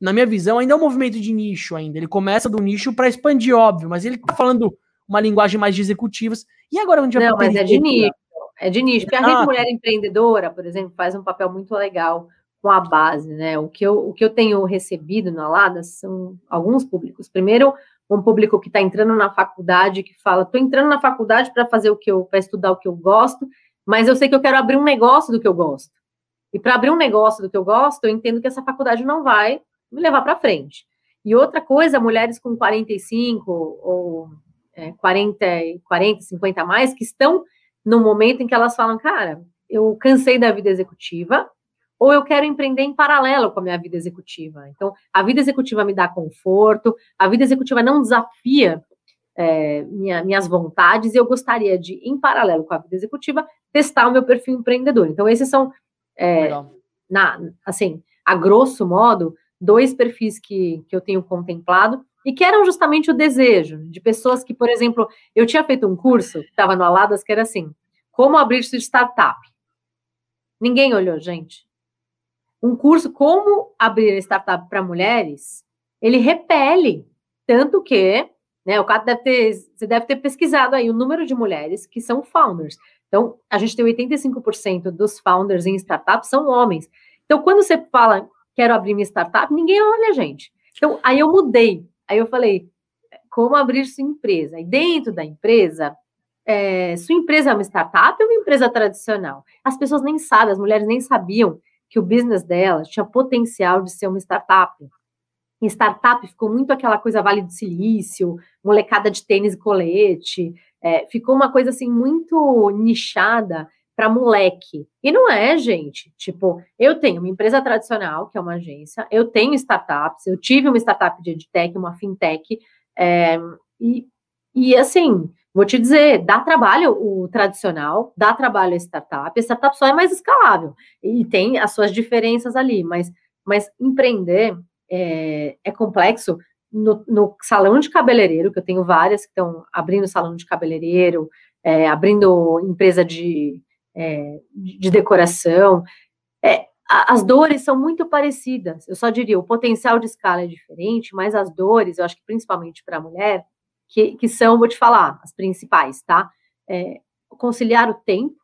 na minha visão, ainda é um movimento de nicho ainda. Ele começa do nicho para expandir, óbvio, mas ele tá falando uma linguagem mais de executivas. E agora onde Não, mas é de nicho. É de nicho. Porque a Rede Mulher Empreendedora, por exemplo, faz um papel muito legal com a base, né? O que eu, o que eu tenho recebido na Aladas são alguns públicos. Primeiro, um público que está entrando na faculdade, que fala, estou entrando na faculdade para fazer o que eu, para estudar o que eu gosto, mas eu sei que eu quero abrir um negócio do que eu gosto. E para abrir um negócio do que eu gosto, eu entendo que essa faculdade não vai me levar para frente. E outra coisa, mulheres com 45 ou é, 40, 40, 50 a mais, que estão no momento em que elas falam, cara, eu cansei da vida executiva, ou eu quero empreender em paralelo com a minha vida executiva. Então, a vida executiva me dá conforto, a vida executiva não desafia é, minha, minhas vontades, e eu gostaria de, em paralelo com a vida executiva, testar o meu perfil empreendedor. Então, esses são, é, na, assim, a grosso modo, dois perfis que, que eu tenho contemplado e que eram justamente o desejo de pessoas que, por exemplo, eu tinha feito um curso, estava no Aladas, que era assim, como abrir sua startup. Ninguém olhou, gente. Um curso como abrir startup para mulheres, ele repele, tanto que né? O cara deve ter, você deve ter pesquisado aí o número de mulheres que são founders. Então, a gente tem 85% dos founders em startups são homens. Então, quando você fala, quero abrir minha startup, ninguém olha, gente. Então, aí eu mudei. Aí eu falei, como abrir sua empresa? E dentro da empresa, é, sua empresa é uma startup ou uma empresa tradicional? As pessoas nem sabem, as mulheres nem sabiam que o business delas tinha potencial de ser uma startup. Em startup ficou muito aquela coisa Vale do Silício, molecada de tênis e colete, é, ficou uma coisa assim muito nichada para moleque. E não é, gente. Tipo, eu tenho uma empresa tradicional, que é uma agência, eu tenho startups, eu tive uma startup de edtech, uma fintech, é, e, e assim, vou te dizer, dá trabalho o tradicional, dá trabalho a startup, a startup só é mais escalável, e tem as suas diferenças ali, mas, mas empreender é, é complexo. No, no, salão de cabeleireiro, que eu tenho várias que estão abrindo salão de cabeleireiro, é, abrindo empresa de é, de decoração. É, as dores são muito parecidas. Eu só diria, o potencial de escala é diferente, mas as dores, eu acho que principalmente para a mulher, que, que são, vou te falar, as principais, tá? É, conciliar o tempo,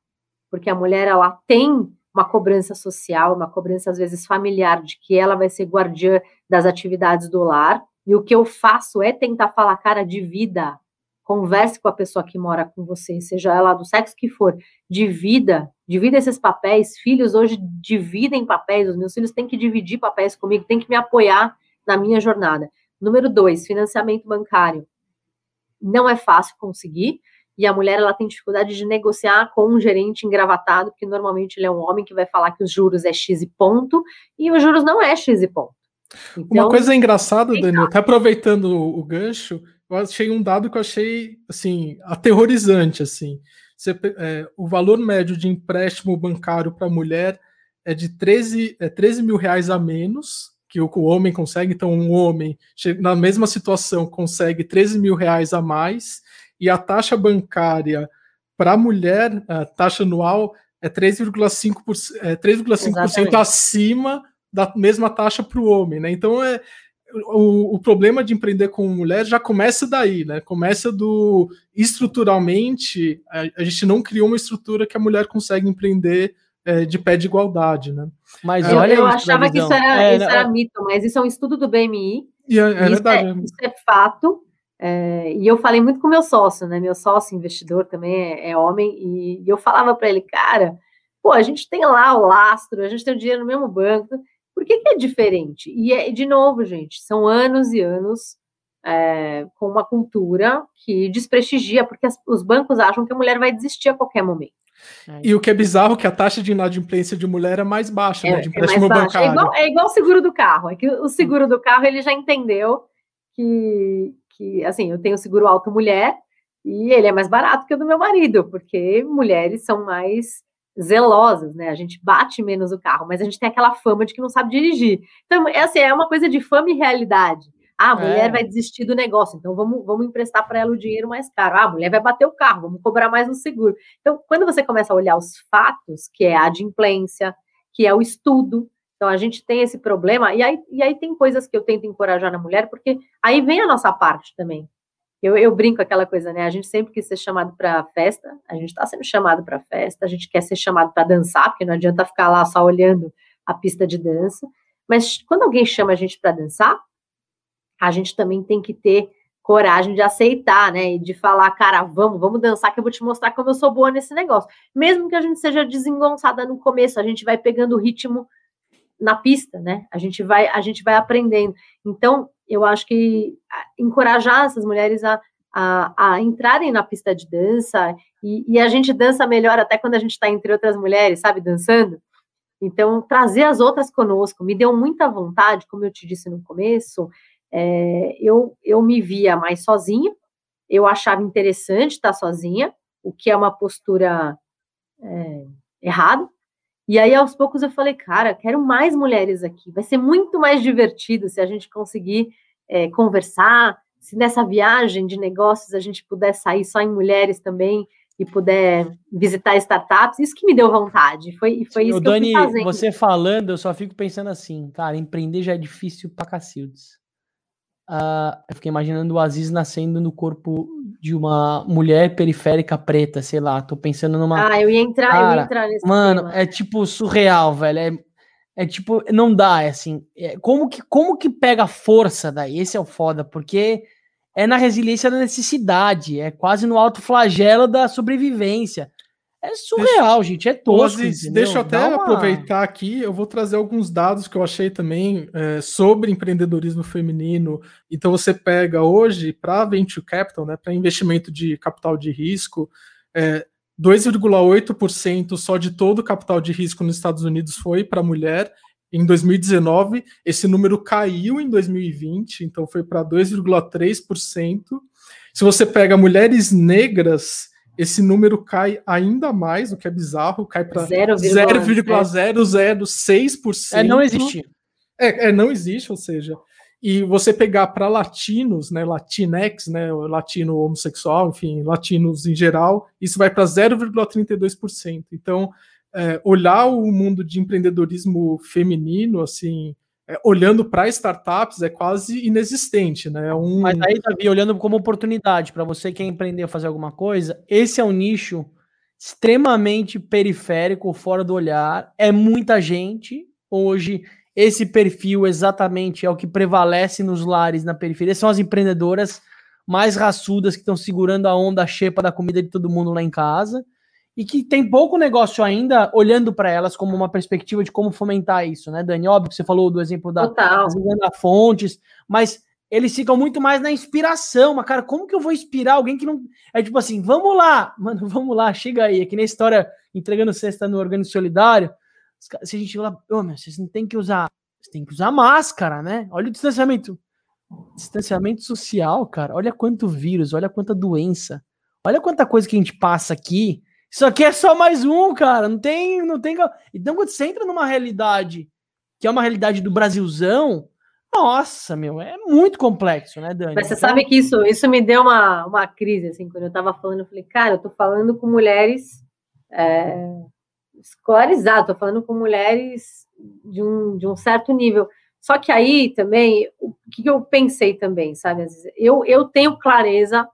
porque a mulher, ela tem uma cobrança social, uma cobrança, às vezes, familiar, de que ela vai ser guardiã das atividades do lar, e o que eu faço é tentar falar, cara, de vida, converse com a pessoa que mora com você, seja ela do sexo que for, divida, divida esses papéis. Filhos hoje dividem papéis, os meus filhos têm que dividir papéis comigo, têm que me apoiar na minha jornada. Número dois, financiamento bancário. Não é fácil conseguir, e a mulher ela tem dificuldade de negociar com um gerente engravatado, porque normalmente ele é um homem que vai falar que os juros é X e ponto, e os juros não é X e ponto. Então, Uma coisa engraçada, Daniel, até aproveitando o, gancho, eu achei um dado que eu achei assim aterrorizante assim. Você, é, o valor médio de empréstimo bancário para mulher é de 13, é 13 mil reais a menos que o, que o homem consegue. Então, um homem na mesma situação consegue 13 mil reais a mais e a taxa bancária para a mulher, a taxa anual é 3,5% é 3,5% acima da mesma taxa para o homem, né? Então é o, o, problema de empreender com mulher já começa daí, né? Começa do estruturalmente, a, a gente não criou uma estrutura que a mulher consegue empreender é, de pé de igualdade, né? Mas eu, olha eu achava que isso era, é, isso era mito, mas isso é um estudo do BMI. E é, é isso, verdade. É, isso é fato. É, e eu falei muito com meu sócio, né? Meu sócio investidor também é, é homem, e, e eu falava para ele, cara, pô, a gente tem lá o lastro, a gente tem o dinheiro no mesmo banco por que, que é diferente? E, é, de novo, gente, são anos e anos é, com uma cultura que desprestigia, porque as, os bancos acham que a mulher vai desistir a qualquer momento. E o que é bizarro é que a taxa de inadimplência de mulher é mais baixa, é, né, de é empréstimo é bancário. É igual, é igual o seguro do carro, é que o seguro do carro ele já entendeu que, que assim, eu tenho seguro alto mulher e ele é mais barato que o do meu marido, porque mulheres são mais zelosas, né? A gente bate menos o carro, mas a gente tem aquela fama de que não sabe dirigir. Então, é assim, é uma coisa de fama e realidade. Ah, a mulher é. vai desistir do negócio, então vamos, vamos emprestar para ela o dinheiro mais caro. Ah, a mulher vai bater o carro, vamos cobrar mais no seguro. Então, quando você começa a olhar os fatos, que é a adimplência, que é o estudo, então a gente tem esse problema, e aí, e aí tem coisas que eu tento encorajar na mulher, porque aí vem a nossa parte também. Eu, eu brinco aquela coisa, né? A gente sempre quis ser chamado para festa, a gente está sendo chamado para festa, a gente quer ser chamado para dançar, porque não adianta ficar lá só olhando a pista de dança. Mas quando alguém chama a gente para dançar, a gente também tem que ter coragem de aceitar, né? E de falar, cara, vamos, vamos dançar que eu vou te mostrar como eu sou boa nesse negócio. Mesmo que a gente seja desengonçada no começo, a gente vai pegando o ritmo na pista, né? A gente vai, a gente vai aprendendo. Então, eu acho que encorajar essas mulheres a, a, a entrarem na pista de dança, e, e, a gente dança melhor até quando a gente está entre outras mulheres, sabe, dançando. Então, trazer as outras conosco me deu muita vontade, como eu te disse no começo, é, eu, eu me via mais sozinha, eu achava interessante estar sozinha, o que é uma postura é, errada, e aí, aos poucos, eu falei, cara, quero mais mulheres aqui. Vai ser muito mais divertido se a gente conseguir é, conversar, se nessa viagem de negócios a gente puder sair só em mulheres também e puder visitar startups. Isso que me deu vontade. Foi, foi isso que Dani, eu fui fazendo. você falando, eu só fico pensando assim, cara, empreender já é difícil pra cacildes. Uh, eu fiquei imaginando o Aziz nascendo no corpo de uma mulher periférica preta, sei lá. Tô pensando numa. Ah, eu ia entrar, Cara, eu ia entrar nesse Mano, tema. é tipo surreal, velho. É, é tipo, não dá, é assim. É, como, que, como que pega força daí? Esse é o foda, porque é na resiliência da necessidade, é quase no alto flagelo da sobrevivência. É surreal, deixa, gente, é tosco. deixa eu até uma... aproveitar aqui, eu vou trazer alguns dados que eu achei também é, sobre empreendedorismo feminino. Então você pega hoje para venture capital, né, para investimento de capital de risco, é, 2,8% só de todo o capital de risco nos Estados Unidos foi para mulher. Em 2019, esse número caiu em 2020, então foi para 2,3%. Se você pega mulheres negras, esse número cai ainda mais, o que é bizarro, cai para 0,006%. É, não existe. É, é, não existe, ou seja, e você pegar para latinos, né, latinex, né, latino homossexual, enfim, latinos em geral, isso vai para 0,32%. Então, é, olhar o mundo de empreendedorismo feminino, assim, é, olhando para startups é quase inexistente, né? É um... Mas aí, Davi, olhando como oportunidade para você que quer empreender fazer alguma coisa, esse é um nicho extremamente periférico, fora do olhar. É muita gente. Hoje, esse perfil exatamente é o que prevalece nos lares na periferia. São as empreendedoras mais raçudas que estão segurando a onda chepa da comida de todo mundo lá em casa e que tem pouco negócio ainda olhando para elas como uma perspectiva de como fomentar isso, né, Dani? Óbvio que você falou do exemplo da, da Fontes, mas eles ficam muito mais na inspiração, mas cara, como que eu vou inspirar alguém que não é tipo assim, vamos lá, mano, [laughs] vamos lá, chega aí, é que nem a história entregando cesta no organismo solidário, se a gente falar, ô, meu, vocês não tem que usar, vocês tem que usar máscara, né? Olha o distanciamento, distanciamento social, cara, olha quanto vírus, olha quanta doença, olha quanta coisa que a gente passa aqui, isso aqui é só mais um, cara. Não tem, não tem. Então, quando você entra numa realidade que é uma realidade do Brasilzão, nossa, meu, é muito complexo, né, Dani? Mas você então... sabe que isso, isso me deu uma, uma crise, assim, quando eu tava falando, eu falei, cara, eu tô falando com mulheres é, escolarizadas, tô falando com mulheres de um, de um certo nível. Só que aí também, o que eu pensei também, sabe? Eu, eu tenho clareza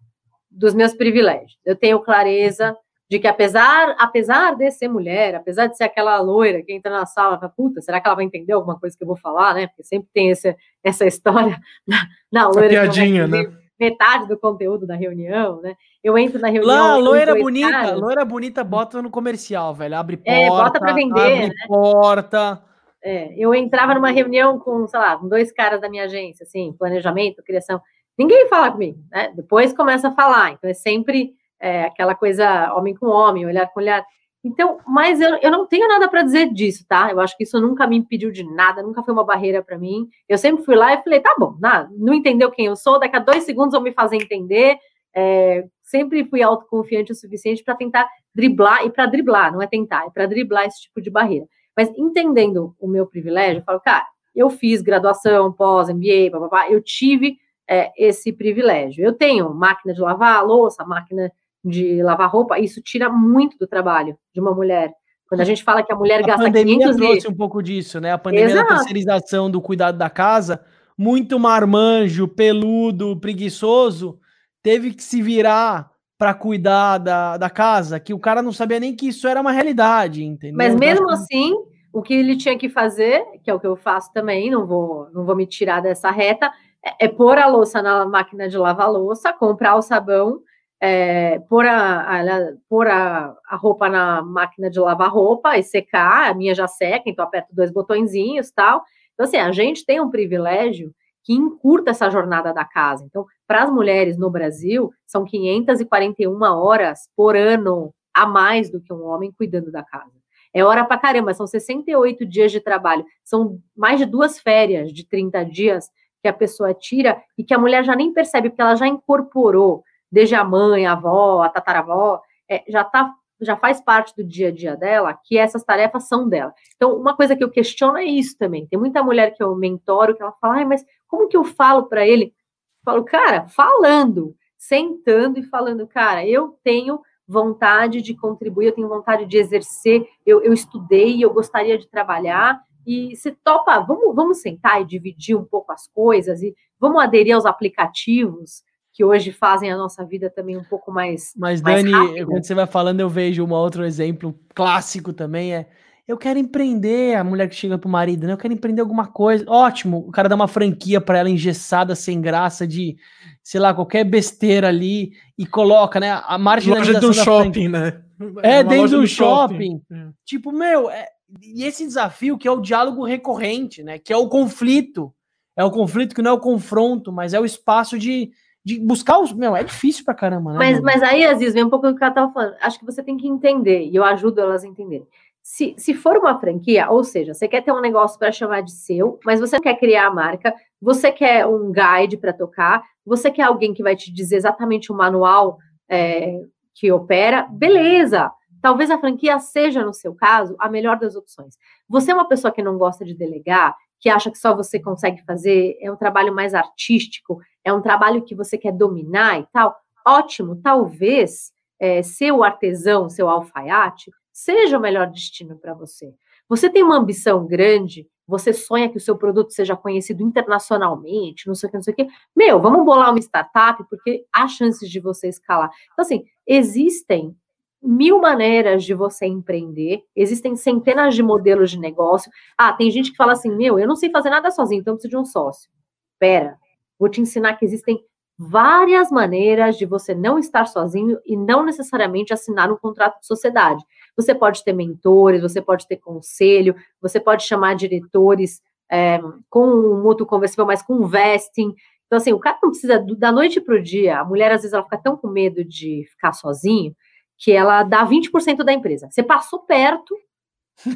dos meus privilégios, eu tenho clareza de que apesar, apesar de ser mulher, apesar de ser aquela loira que entra na sala e fala, puta, será que ela vai entender alguma coisa que eu vou falar, né? Porque sempre tem essa, essa história [laughs] da, da loira. piadinha, né? Metade do conteúdo da reunião, né? Eu entro na reunião. Lá, loira bonita, caras. loira bonita, bota no comercial, velho. Abre porta. É, bota para vender. Abre né? porta. É, eu entrava numa reunião com, sei lá, com dois caras da minha agência, assim, planejamento, criação. Ninguém fala comigo, né? Depois começa a falar. Então é sempre é, aquela coisa homem com homem, olhar com olhar. Então, mas eu, eu não tenho nada para dizer disso, tá? Eu acho que isso nunca me impediu de nada, nunca foi uma barreira para mim. Eu sempre fui lá e falei, tá bom, nada, não entendeu quem eu sou, daqui a dois segundos vou me fazer entender. É, sempre fui autoconfiante o suficiente para tentar driblar, e para driblar, não é tentar, é para driblar esse tipo de barreira. Mas entendendo o meu privilégio, eu falo, cara, eu fiz graduação, pós, MBA, blá, eu tive é, esse privilégio. Eu tenho máquina de lavar louça, máquina de lavar roupa, isso tira muito do trabalho de uma mulher. Quando a gente fala que a mulher a gasta pandemia 500 trouxe um pouco disso, né? A pandemia Exato. da terceirização do cuidado da casa, muito marmanjo, peludo, preguiçoso, teve que se virar para cuidar da, da casa, que o cara não sabia nem que isso era uma realidade, entendeu? Mas mesmo assim, o que ele tinha que fazer, que é o que eu faço também, não vou, não vou me tirar dessa reta, é, é pôr a louça na máquina de lavar louça, comprar o sabão é, pôr, a, a, pôr a, a, roupa na máquina de lavar roupa e secar, a minha já seca, então aperto dois botõezinhos tal. Então, assim, a gente tem um privilégio que encurta essa jornada da casa. Então, para as mulheres no Brasil, são 541 horas por ano a mais do que um homem cuidando da casa. É hora para caramba, são 68 dias de trabalho, são mais de duas férias de 30 dias que a pessoa tira e que a mulher já nem percebe, porque ela já incorporou desde a mãe, a avó, a tataravó, é, já tá, já faz parte do dia a dia dela, que essas tarefas são dela. Então, uma coisa que eu questiono é isso também. Tem muita mulher que eu mentoro que ela fala, mas como que eu falo para ele? Eu falo, cara, falando, sentando e falando, cara, eu tenho vontade de contribuir, eu tenho vontade de exercer, eu, eu estudei, eu gostaria de trabalhar, e se topa, vamos, vamos sentar e dividir um pouco as coisas, e vamos aderir aos aplicativos, que hoje fazem a nossa vida também um pouco mais. Mas, mais Dani, rápida. quando você vai falando, eu vejo um outro exemplo clássico também: é eu quero empreender, a mulher que chega pro marido, né? Eu quero empreender alguma coisa. Ótimo, o cara dá uma franquia para ela engessada, sem graça, de, sei lá, qualquer besteira ali e coloca, né? A marginalização loja do shopping, né? É, é dentro do shopping. shopping. É. Tipo, meu, é... e esse desafio que é o diálogo recorrente, né? Que é o conflito. É o conflito que não é o confronto, mas é o espaço de, de buscar os. Meu, é difícil pra caramba, né? Mas, mas aí, Aziz, vem um pouco do que ela tava falando. Acho que você tem que entender, e eu ajudo elas a entenderem se, se for uma franquia, ou seja, você quer ter um negócio para chamar de seu, mas você não quer criar a marca, você quer um guide para tocar, você quer alguém que vai te dizer exatamente o manual é, que opera, beleza. Talvez a franquia seja, no seu caso, a melhor das opções. Você é uma pessoa que não gosta de delegar, que acha que só você consegue fazer, é um trabalho mais artístico, é um trabalho que você quer dominar e tal. Ótimo, talvez é, seu artesão, seu alfaiate, seja o melhor destino para você. Você tem uma ambição grande, você sonha que o seu produto seja conhecido internacionalmente, não sei o que, não sei o que. Meu, vamos bolar uma startup, porque há chances de você escalar. Então, assim, existem mil maneiras de você empreender, existem centenas de modelos de negócio. Ah, tem gente que fala assim, meu, eu não sei fazer nada sozinho, então preciso de um sócio. Pera, vou te ensinar que existem várias maneiras de você não estar sozinho e não necessariamente assinar um contrato de sociedade. Você pode ter mentores, você pode ter conselho, você pode chamar diretores é, com um mútuo conversível, mas com vesting. Então, assim, o cara não precisa, da noite para o dia, a mulher às vezes ela fica tão com medo de ficar sozinho que ela dá 20% da empresa. Você passou perto,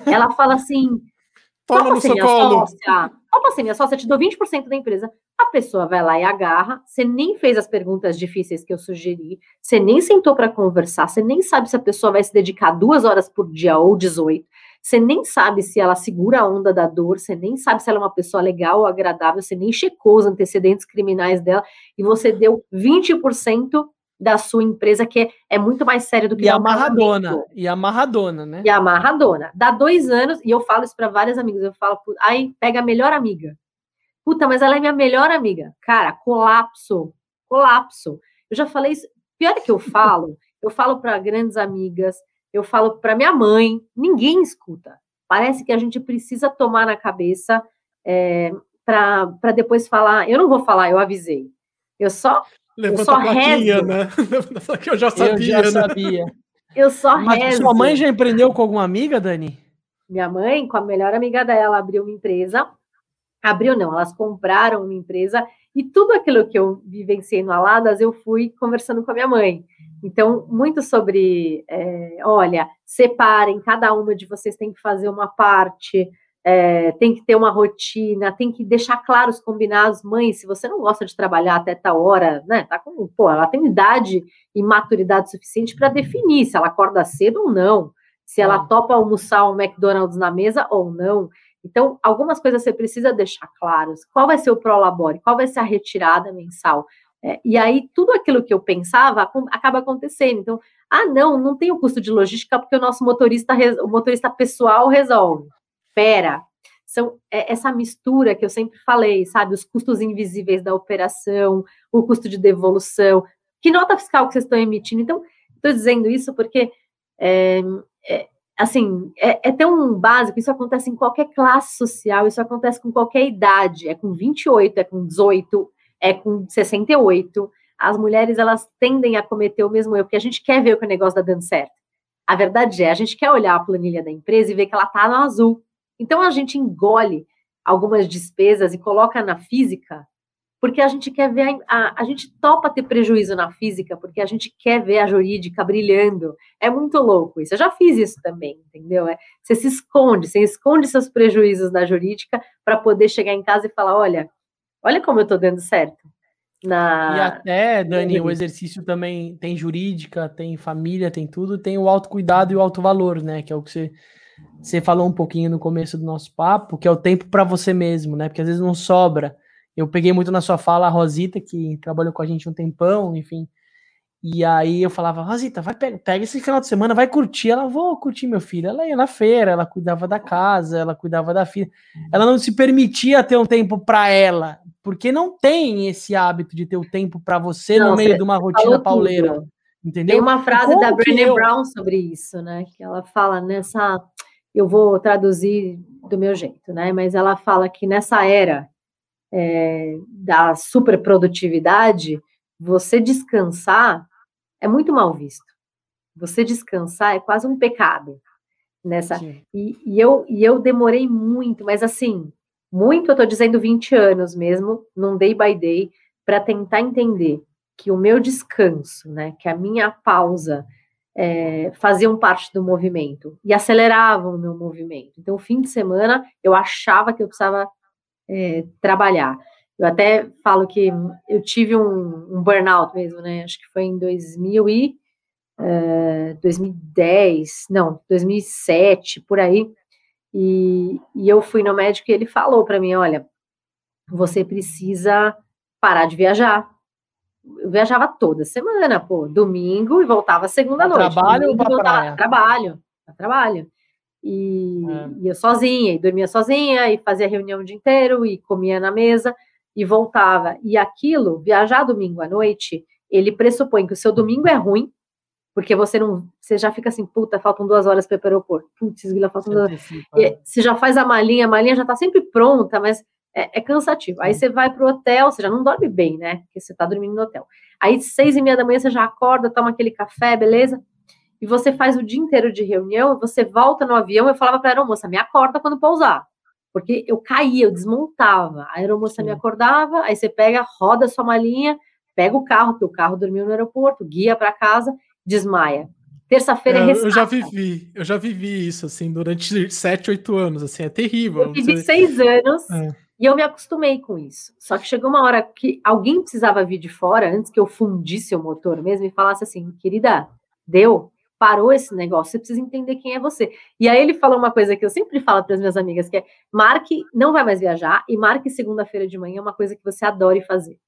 ela fala assim: [laughs] Toma seu colo. Sócia, Topa ser minha sócia, te dou 20% da empresa. A pessoa vai lá e agarra, você nem fez as perguntas difíceis que eu sugeri, você nem sentou para conversar, você nem sabe se a pessoa vai se dedicar duas horas por dia ou 18, você nem sabe se ela segura a onda da dor, você nem sabe se ela é uma pessoa legal ou agradável, você nem checou os antecedentes criminais dela, e você deu 20% da sua empresa, que é, é muito mais sério do que e a amarradona E a amarradona né? E amarradona Dá dois anos, e eu falo isso para várias amigas, eu falo, aí pega a melhor amiga. Puta, mas ela é minha melhor amiga. Cara, colapso, colapso. Eu já falei isso, pior é que eu [laughs] falo, eu falo para grandes amigas, eu falo para minha mãe, ninguém escuta. Parece que a gente precisa tomar na cabeça é, para depois falar. Eu não vou falar, eu avisei. Eu só Levanta eu só a plaquinha, rezo. né? [laughs] que eu já sabia. Eu já né? sabia. Eu só Mas rezo. Sua mãe já empreendeu com alguma amiga, Dani? Minha mãe, com a melhor amiga dela, abriu uma empresa. Abriu não, elas compraram uma empresa e tudo aquilo que eu vivenciei no Aladas, eu fui conversando com a minha mãe. Então, muito sobre, é, olha, separem, cada uma de vocês tem que fazer uma parte, é, tem que ter uma rotina, tem que deixar claros combinados. Mãe, se você não gosta de trabalhar até tal hora, né? Tá com, pô, ela tem idade e maturidade suficiente para definir se ela acorda cedo ou não, se ela é. topa almoçar um McDonald's na mesa ou não. Então, algumas coisas você precisa deixar claras. Qual vai ser o prolabore? Qual vai ser a retirada mensal? É, e aí, tudo aquilo que eu pensava acaba acontecendo. Então, ah, não, não tem o custo de logística porque o nosso motorista, o motorista pessoal resolve espera. São é, essa mistura que eu sempre falei, sabe? Os custos invisíveis da operação, o custo de devolução. Que nota fiscal que vocês estão emitindo? Então, estou dizendo isso porque, é, é, assim, é, é tão básico, isso acontece em qualquer classe social, isso acontece com qualquer idade, é com 28, é com 18, é com 68. As mulheres, elas tendem a cometer o mesmo erro, porque a gente quer ver que o negócio está dando certo. A verdade é, a gente quer olhar a planilha da empresa e ver que ela está no azul. Então a gente engole algumas despesas e coloca na física, porque a gente quer ver a, a, a, gente topa ter prejuízo na física, porque a gente quer ver a jurídica brilhando. É muito louco isso. Eu já fiz isso também, entendeu? É, você se esconde, você esconde seus prejuízos na jurídica para poder chegar em casa e falar: olha, olha como eu estou dando certo. Na... E até, Dani, o exercício também tem jurídica, tem família, tem tudo, tem o autocuidado e o alto valor, né? Que é o que você você falou um pouquinho no começo do nosso papo, que é o tempo para você mesmo, né? Porque às vezes não sobra. Eu peguei muito na sua fala a Rosita, que trabalhou com a gente um tempão, enfim. E aí eu falava, Rosita, vai pega, pega esse final de semana, vai curtir. Ela, vou curtir meu filho. Ela ia na feira, ela cuidava da casa, ela cuidava da filha. Ela não se permitia ter um tempo para ela, porque não tem esse hábito de ter o tempo para você não, no meio de uma rotina pauleira. Tudo. Entendeu? Tem uma frase da Brené eu... Brown sobre isso, né? Que ela fala nessa eu vou traduzir do meu jeito, né? Mas ela fala que nessa era é, da superprodutividade, você descansar é muito mal visto. Você descansar é quase um pecado nessa. E, e, eu, e eu demorei muito, mas assim, muito, eu tô dizendo 20 anos mesmo, num day by day, para tentar entender que o meu descanso, né, que a minha pausa é, faziam parte do movimento e aceleravam o meu movimento. Então, fim de semana, eu achava que eu precisava é, trabalhar. Eu até falo que eu tive um, um, burnout mesmo, né? Acho que foi em 2000 e, uh, 2010, não, 2007, por aí. E, e eu fui no médico e ele falou para mim: olha, você precisa parar de viajar. Eu viajava toda semana, pô, domingo e voltava segunda noite. Trabalho ou pra praia? Trabalho, trabalho. E, é. eu sozinha, e dormia sozinha, e fazia reunião o dia inteiro, e comia na mesa e voltava. E aquilo, viajar domingo à noite, ele pressupõe que o seu domingo é ruim, porque você não, você já fica assim, puta, faltam duas horas para o aeroporto. Putz, Vila, faltam duas horas. É. Você já faz a malinha, a malinha já está sempre pronta, mas é, é cansativo. Aí você vai para o hotel, você já não dorme bem, né? Porque você está dormindo no hotel. Aí, seis e meia da manhã, você já acorda, toma aquele café, beleza? E você faz o dia inteiro de reunião, você volta no avião, eu falava para a aeromoça, me acorda quando pousar porque eu caía, eu desmontava. A aeromoça Sim. me acordava, aí você pega, roda sua malinha, pega o carro, porque o carro dormiu no aeroporto, guia para casa, desmaia. Terça-feira é, é Eu já vivi, eu já vivi isso, assim, durante sete, oito anos, assim, é terrível. Eu vivi seis anos é. E eu me acostumei com isso. Só que chegou uma hora que alguém precisava vir de fora, antes que eu fundisse o motor mesmo, e falasse assim, querida, deu, parou esse negócio, você precisa entender quem é você. E aí ele falou uma coisa que eu sempre falo para as minhas amigas, que é marque, não vai mais viajar, e marque segunda-feira de manhã uma coisa que você adore fazer.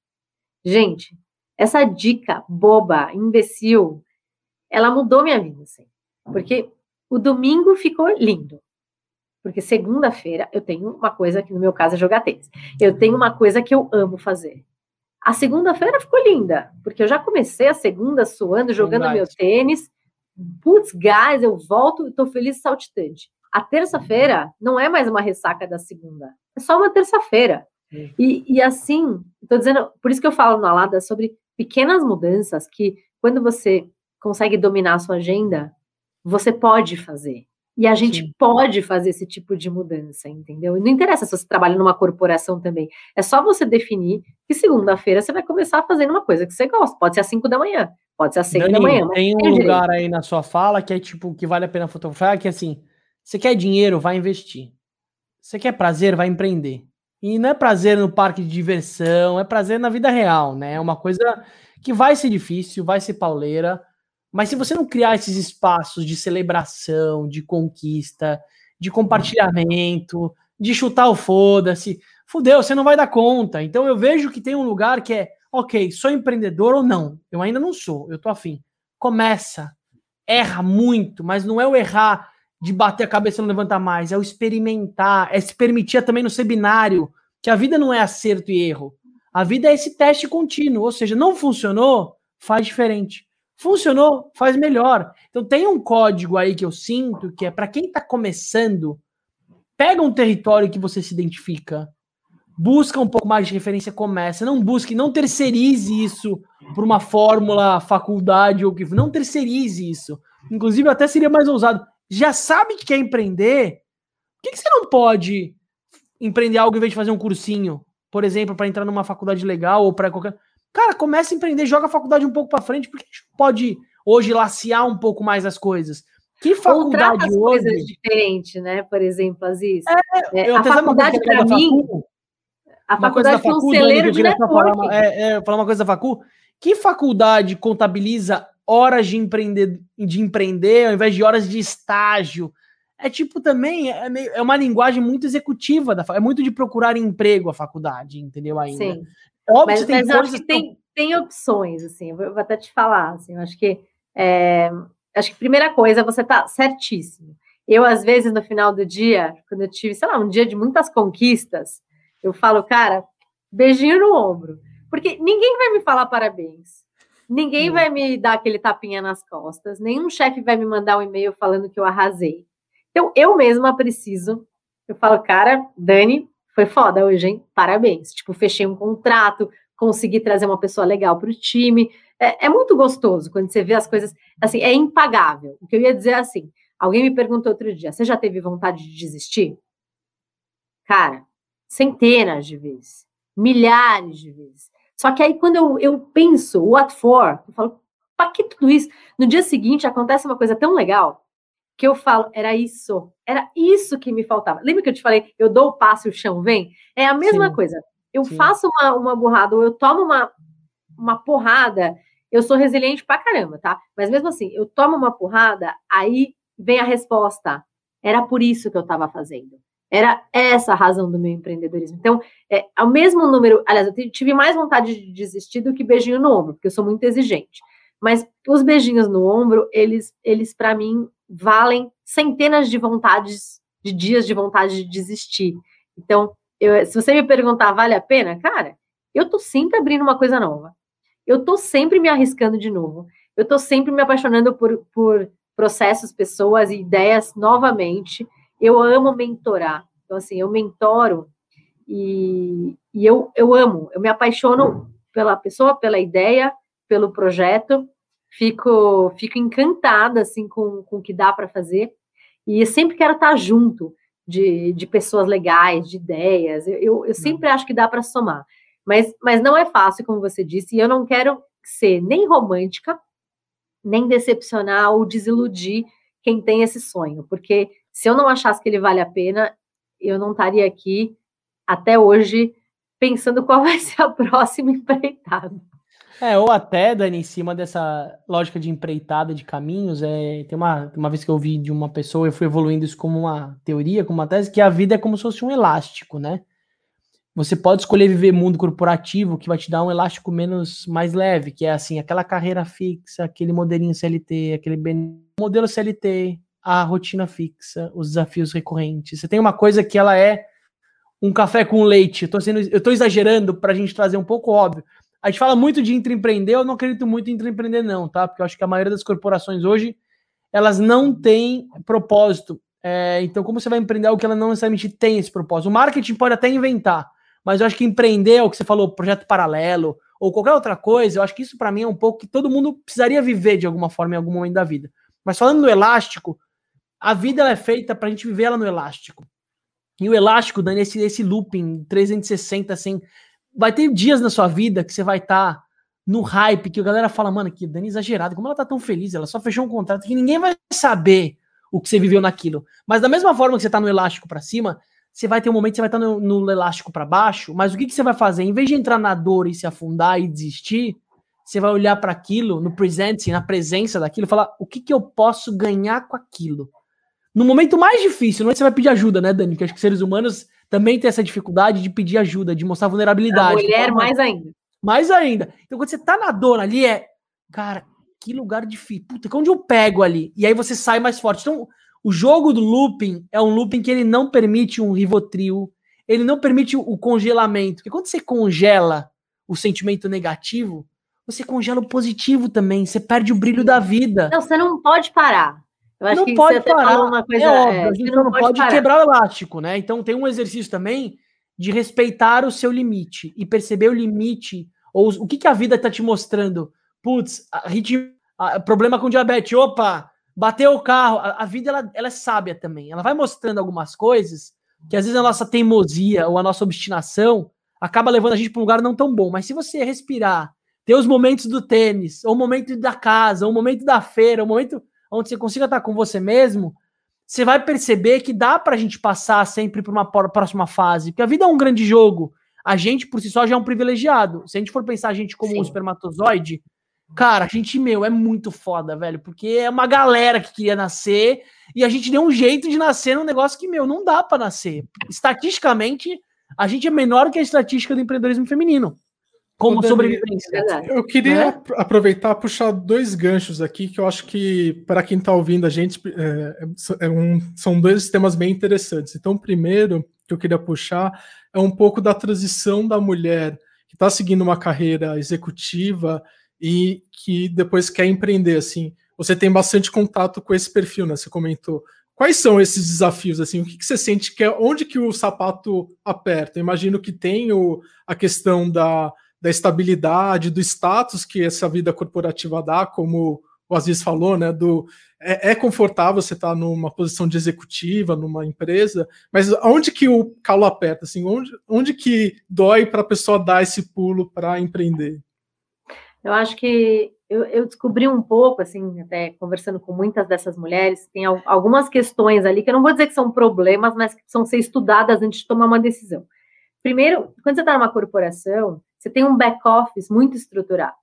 Gente, essa dica boba, imbecil, ela mudou minha vida, assim. Porque o domingo ficou lindo. Porque segunda-feira eu tenho uma coisa que no meu caso é jogar tênis. Eu tenho uma coisa que eu amo fazer. A segunda-feira ficou linda, porque eu já comecei a segunda suando, jogando Verdade. meu tênis, putz, gás, eu volto, estou feliz e saltitante. A terça-feira não é mais uma ressaca da segunda, é só uma terça-feira. E, e, assim, estou dizendo, por isso que eu falo na Alada sobre pequenas mudanças que, quando você consegue dominar a sua agenda, você pode fazer. E a gente Sim. pode fazer esse tipo de mudança, entendeu? E não interessa se você trabalha numa corporação também. É só você definir que segunda-feira você vai começar fazendo uma coisa que você gosta. Pode ser às 5 da manhã, pode ser às 6 da manhã. Tem um tem lugar aí na sua fala que é tipo que vale a pena fotografar, que é assim: você quer dinheiro, vai investir. Você quer prazer, vai empreender. E não é prazer no parque de diversão, é prazer na vida real, né? É uma coisa que vai ser difícil, vai ser pauleira mas se você não criar esses espaços de celebração, de conquista, de compartilhamento, de chutar o foda-se, fudeu, você não vai dar conta. Então eu vejo que tem um lugar que é, ok, sou empreendedor ou não? Eu ainda não sou, eu tô afim. Começa, erra muito, mas não é o errar de bater a cabeça e não levantar mais, é o experimentar, é se permitir também no ser binário, que a vida não é acerto e erro. A vida é esse teste contínuo, ou seja, não funcionou, faz diferente. Funcionou, faz melhor. Então tem um código aí que eu sinto que é para quem está começando, pega um território que você se identifica, busca um pouco mais de referência, começa, não busque, não terceirize isso por uma fórmula, faculdade ou que não terceirize isso. Inclusive até seria mais ousado. Já sabe que quer empreender? Por que, que você não pode empreender algo em vez de fazer um cursinho, por exemplo, para entrar numa faculdade legal ou para qualquer Cara, começa a empreender, joga a faculdade um pouco para frente, porque a gente pode hoje laciar um pouco mais as coisas. Que faculdade as hoje... coisas diferentes, né? Por exemplo, Aziz. É, é, a faculdade para mim... A faculdade foi um celeiro de networking. Falar, é, é, falar uma coisa da facu. Que faculdade contabiliza horas de empreender, de empreender ao invés de horas de estágio? É tipo também, é, meio, é uma linguagem muito executiva, da, é muito de procurar emprego a faculdade, entendeu? Ainda. Sim. Óbvio, mas, tem mas acho que tem, tem opções, assim, eu vou, até te falar, assim, acho que é, acho que primeira coisa, você tá certíssimo. Eu, às vezes, no final do dia, quando eu tive, sei lá, um dia de muitas conquistas, eu falo, cara, beijinho no ombro. Porque ninguém vai me falar parabéns. Ninguém vai me dar aquele tapinha nas costas. Nenhum chefe vai me mandar um e-mail falando que eu arrasei. Então, eu mesma preciso, eu falo, cara, Dani, foi foda hoje, hein? Parabéns. Tipo, fechei um contrato, consegui trazer uma pessoa legal para o time. É, é, muito gostoso quando você vê as coisas, assim, é impagável. O que eu ia dizer é assim, alguém me perguntou outro dia, você já teve vontade de desistir? Cara, centenas de vezes, milhares de vezes. Só que aí quando eu, eu penso, what for? Eu falo, para que tudo isso? No dia seguinte acontece uma coisa tão legal que eu falo, era isso, era isso que me faltava. Lembra que eu te falei, eu dou o passo e o chão vem? É a mesma Sim. coisa. Eu Sim. faço uma, uma burrada, ou eu tomo uma, uma porrada, eu sou resiliente pra caramba, tá? Mas mesmo assim, eu tomo uma porrada, aí vem a resposta. Era por isso que eu estava fazendo. Era essa a razão do meu empreendedorismo. Então, é, ao mesmo número, aliás, eu tive mais vontade de desistir do que beijinho no ombro, porque eu sou muito exigente. Mas os beijinhos no ombro, eles, eles para mim, valem centenas de vontades, de dias de vontade de desistir. Então, eu, se você me perguntar, vale a pena? Cara, eu tô sempre abrindo uma coisa nova. Eu tô sempre me arriscando de novo. Eu tô sempre me apaixonando por, por processos, pessoas e ideias novamente. Eu amo mentorar. Então, assim, eu mentoro e, e eu, eu amo, eu me apaixono pela pessoa, pela ideia, pelo projeto, fico, fico encantada, assim, com, com o que dá para fazer, e sempre quero estar junto de, de pessoas legais, de ideias, eu, eu, eu sempre acho que dá para somar, mas, mas não é fácil, como você disse, e eu não quero ser nem romântica, nem decepcionar ou desiludir quem tem esse sonho, porque se eu não achasse que ele vale a pena, eu não estaria aqui até hoje pensando qual [laughs] vai ser a próxima empreitada. É, ou até, Dani, em cima dessa lógica de empreitada de caminhos, é, tem uma, uma vez que eu ouvi de uma pessoa, eu fui evoluindo isso como uma teoria, como uma tese, que a vida é como se fosse um elástico, né? Você pode escolher viver mundo corporativo, que vai te dar um elástico menos mais leve, que é assim, aquela carreira fixa, aquele modelinho CLT, aquele modelo CLT, a rotina fixa, os desafios recorrentes. Você tem uma coisa que ela é um café com leite. Eu tô, sendo, eu tô exagerando para a gente trazer um pouco óbvio, a gente fala muito de intraempreender, eu não acredito muito em intraempreender não, tá? Porque eu acho que a maioria das corporações hoje, elas não têm propósito. É, então, como você vai empreender algo que ela não necessariamente tem esse propósito? O marketing pode até inventar, mas eu acho que empreender, é o que você falou, projeto paralelo, ou qualquer outra coisa, eu acho que isso para mim é um pouco que todo mundo precisaria viver de alguma forma em algum momento da vida. Mas falando no elástico, a vida é feita para a gente viver ela no elástico. E o elástico, Dani, esse, esse looping 360, assim, vai ter dias na sua vida que você vai estar tá no hype, que a galera fala, mano, que Dani exagerado, como ela tá tão feliz, ela só fechou um contrato que ninguém vai saber o que você viveu naquilo. Mas da mesma forma que você tá no elástico para cima, você vai ter um momento que você vai estar tá no, no, elástico para baixo, mas o que, que você vai fazer? Em vez de entrar na dor e se afundar e desistir, você vai olhar para aquilo, no presente, na presença daquilo, e falar o que, que eu posso ganhar com aquilo. No momento mais difícil, não é que você vai pedir ajuda, né, Dani? Que acho que seres humanos também tem essa dificuldade de pedir ajuda, de mostrar vulnerabilidade. A mulher, mais ainda. Mais ainda. Então, quando você tá na dor ali, é. Cara, que lugar difícil. Puta, onde eu pego ali? E aí você sai mais forte. Então, o jogo do looping é um looping que ele não permite um rivotril, ele não permite o congelamento. Porque quando você congela o sentimento negativo, você congela o positivo também. Você perde o brilho da vida. Não, você não pode parar. Eu acho não que pode você parar. uma coisa. É óbvio, é, a gente não, não pode, pode quebrar o elástico, né? Então tem um exercício também de respeitar o seu limite e perceber o limite ou o que, que a vida está te mostrando. Putz, a, a, problema com diabetes. Opa, bateu o carro. A, a, vida ela, ela é sábia também. Ela vai mostrando algumas coisas que às vezes a nossa teimosia ou a nossa obstinação acaba levando a gente para um lugar não tão bom. Mas se você respirar, ter os momentos do tênis, ou o momento da casa, ou o momento da feira, o momento onde você consiga estar com você mesmo, você vai perceber que dá para a gente passar sempre para uma próxima fase. Porque a vida é um grande jogo. A gente, por si só, já é um privilegiado. Se a gente for pensar a gente como Sim. um espermatozoide, cara, a gente, meu, é muito foda, velho. Porque é uma galera que queria nascer e a gente deu um jeito de nascer num negócio que, meu, não dá para nascer. Estatisticamente, a gente é menor que a estatística do empreendedorismo feminino como sobrevivência. Eu queria né? aproveitar e puxar dois ganchos aqui que eu acho que para quem está ouvindo a gente é, é um, são dois temas bem interessantes. Então, o primeiro que eu queria puxar é um pouco da transição da mulher que está seguindo uma carreira executiva e que depois quer empreender. Assim, você tem bastante contato com esse perfil, né? Você comentou Quais são esses desafios? Assim, o que, que, você sente que é onde que o sapato aperta? Eu imagino que tem o, a questão da, da estabilidade, do status que essa vida corporativa dá, como o Aziz falou, né? Do é, é confortável você estar tá numa posição de executiva, numa empresa, mas onde que o calo aperta? Assim, onde, onde que dói para a pessoa dar esse pulo para empreender? Eu acho que eu, eu, descobri um pouco, assim, até conversando com muitas dessas mulheres, tem algumas questões ali que eu não vou dizer que são problemas, mas que precisam ser estudadas antes de tomar uma decisão. Primeiro, quando você está numa corporação, você tem um back-office muito estruturado.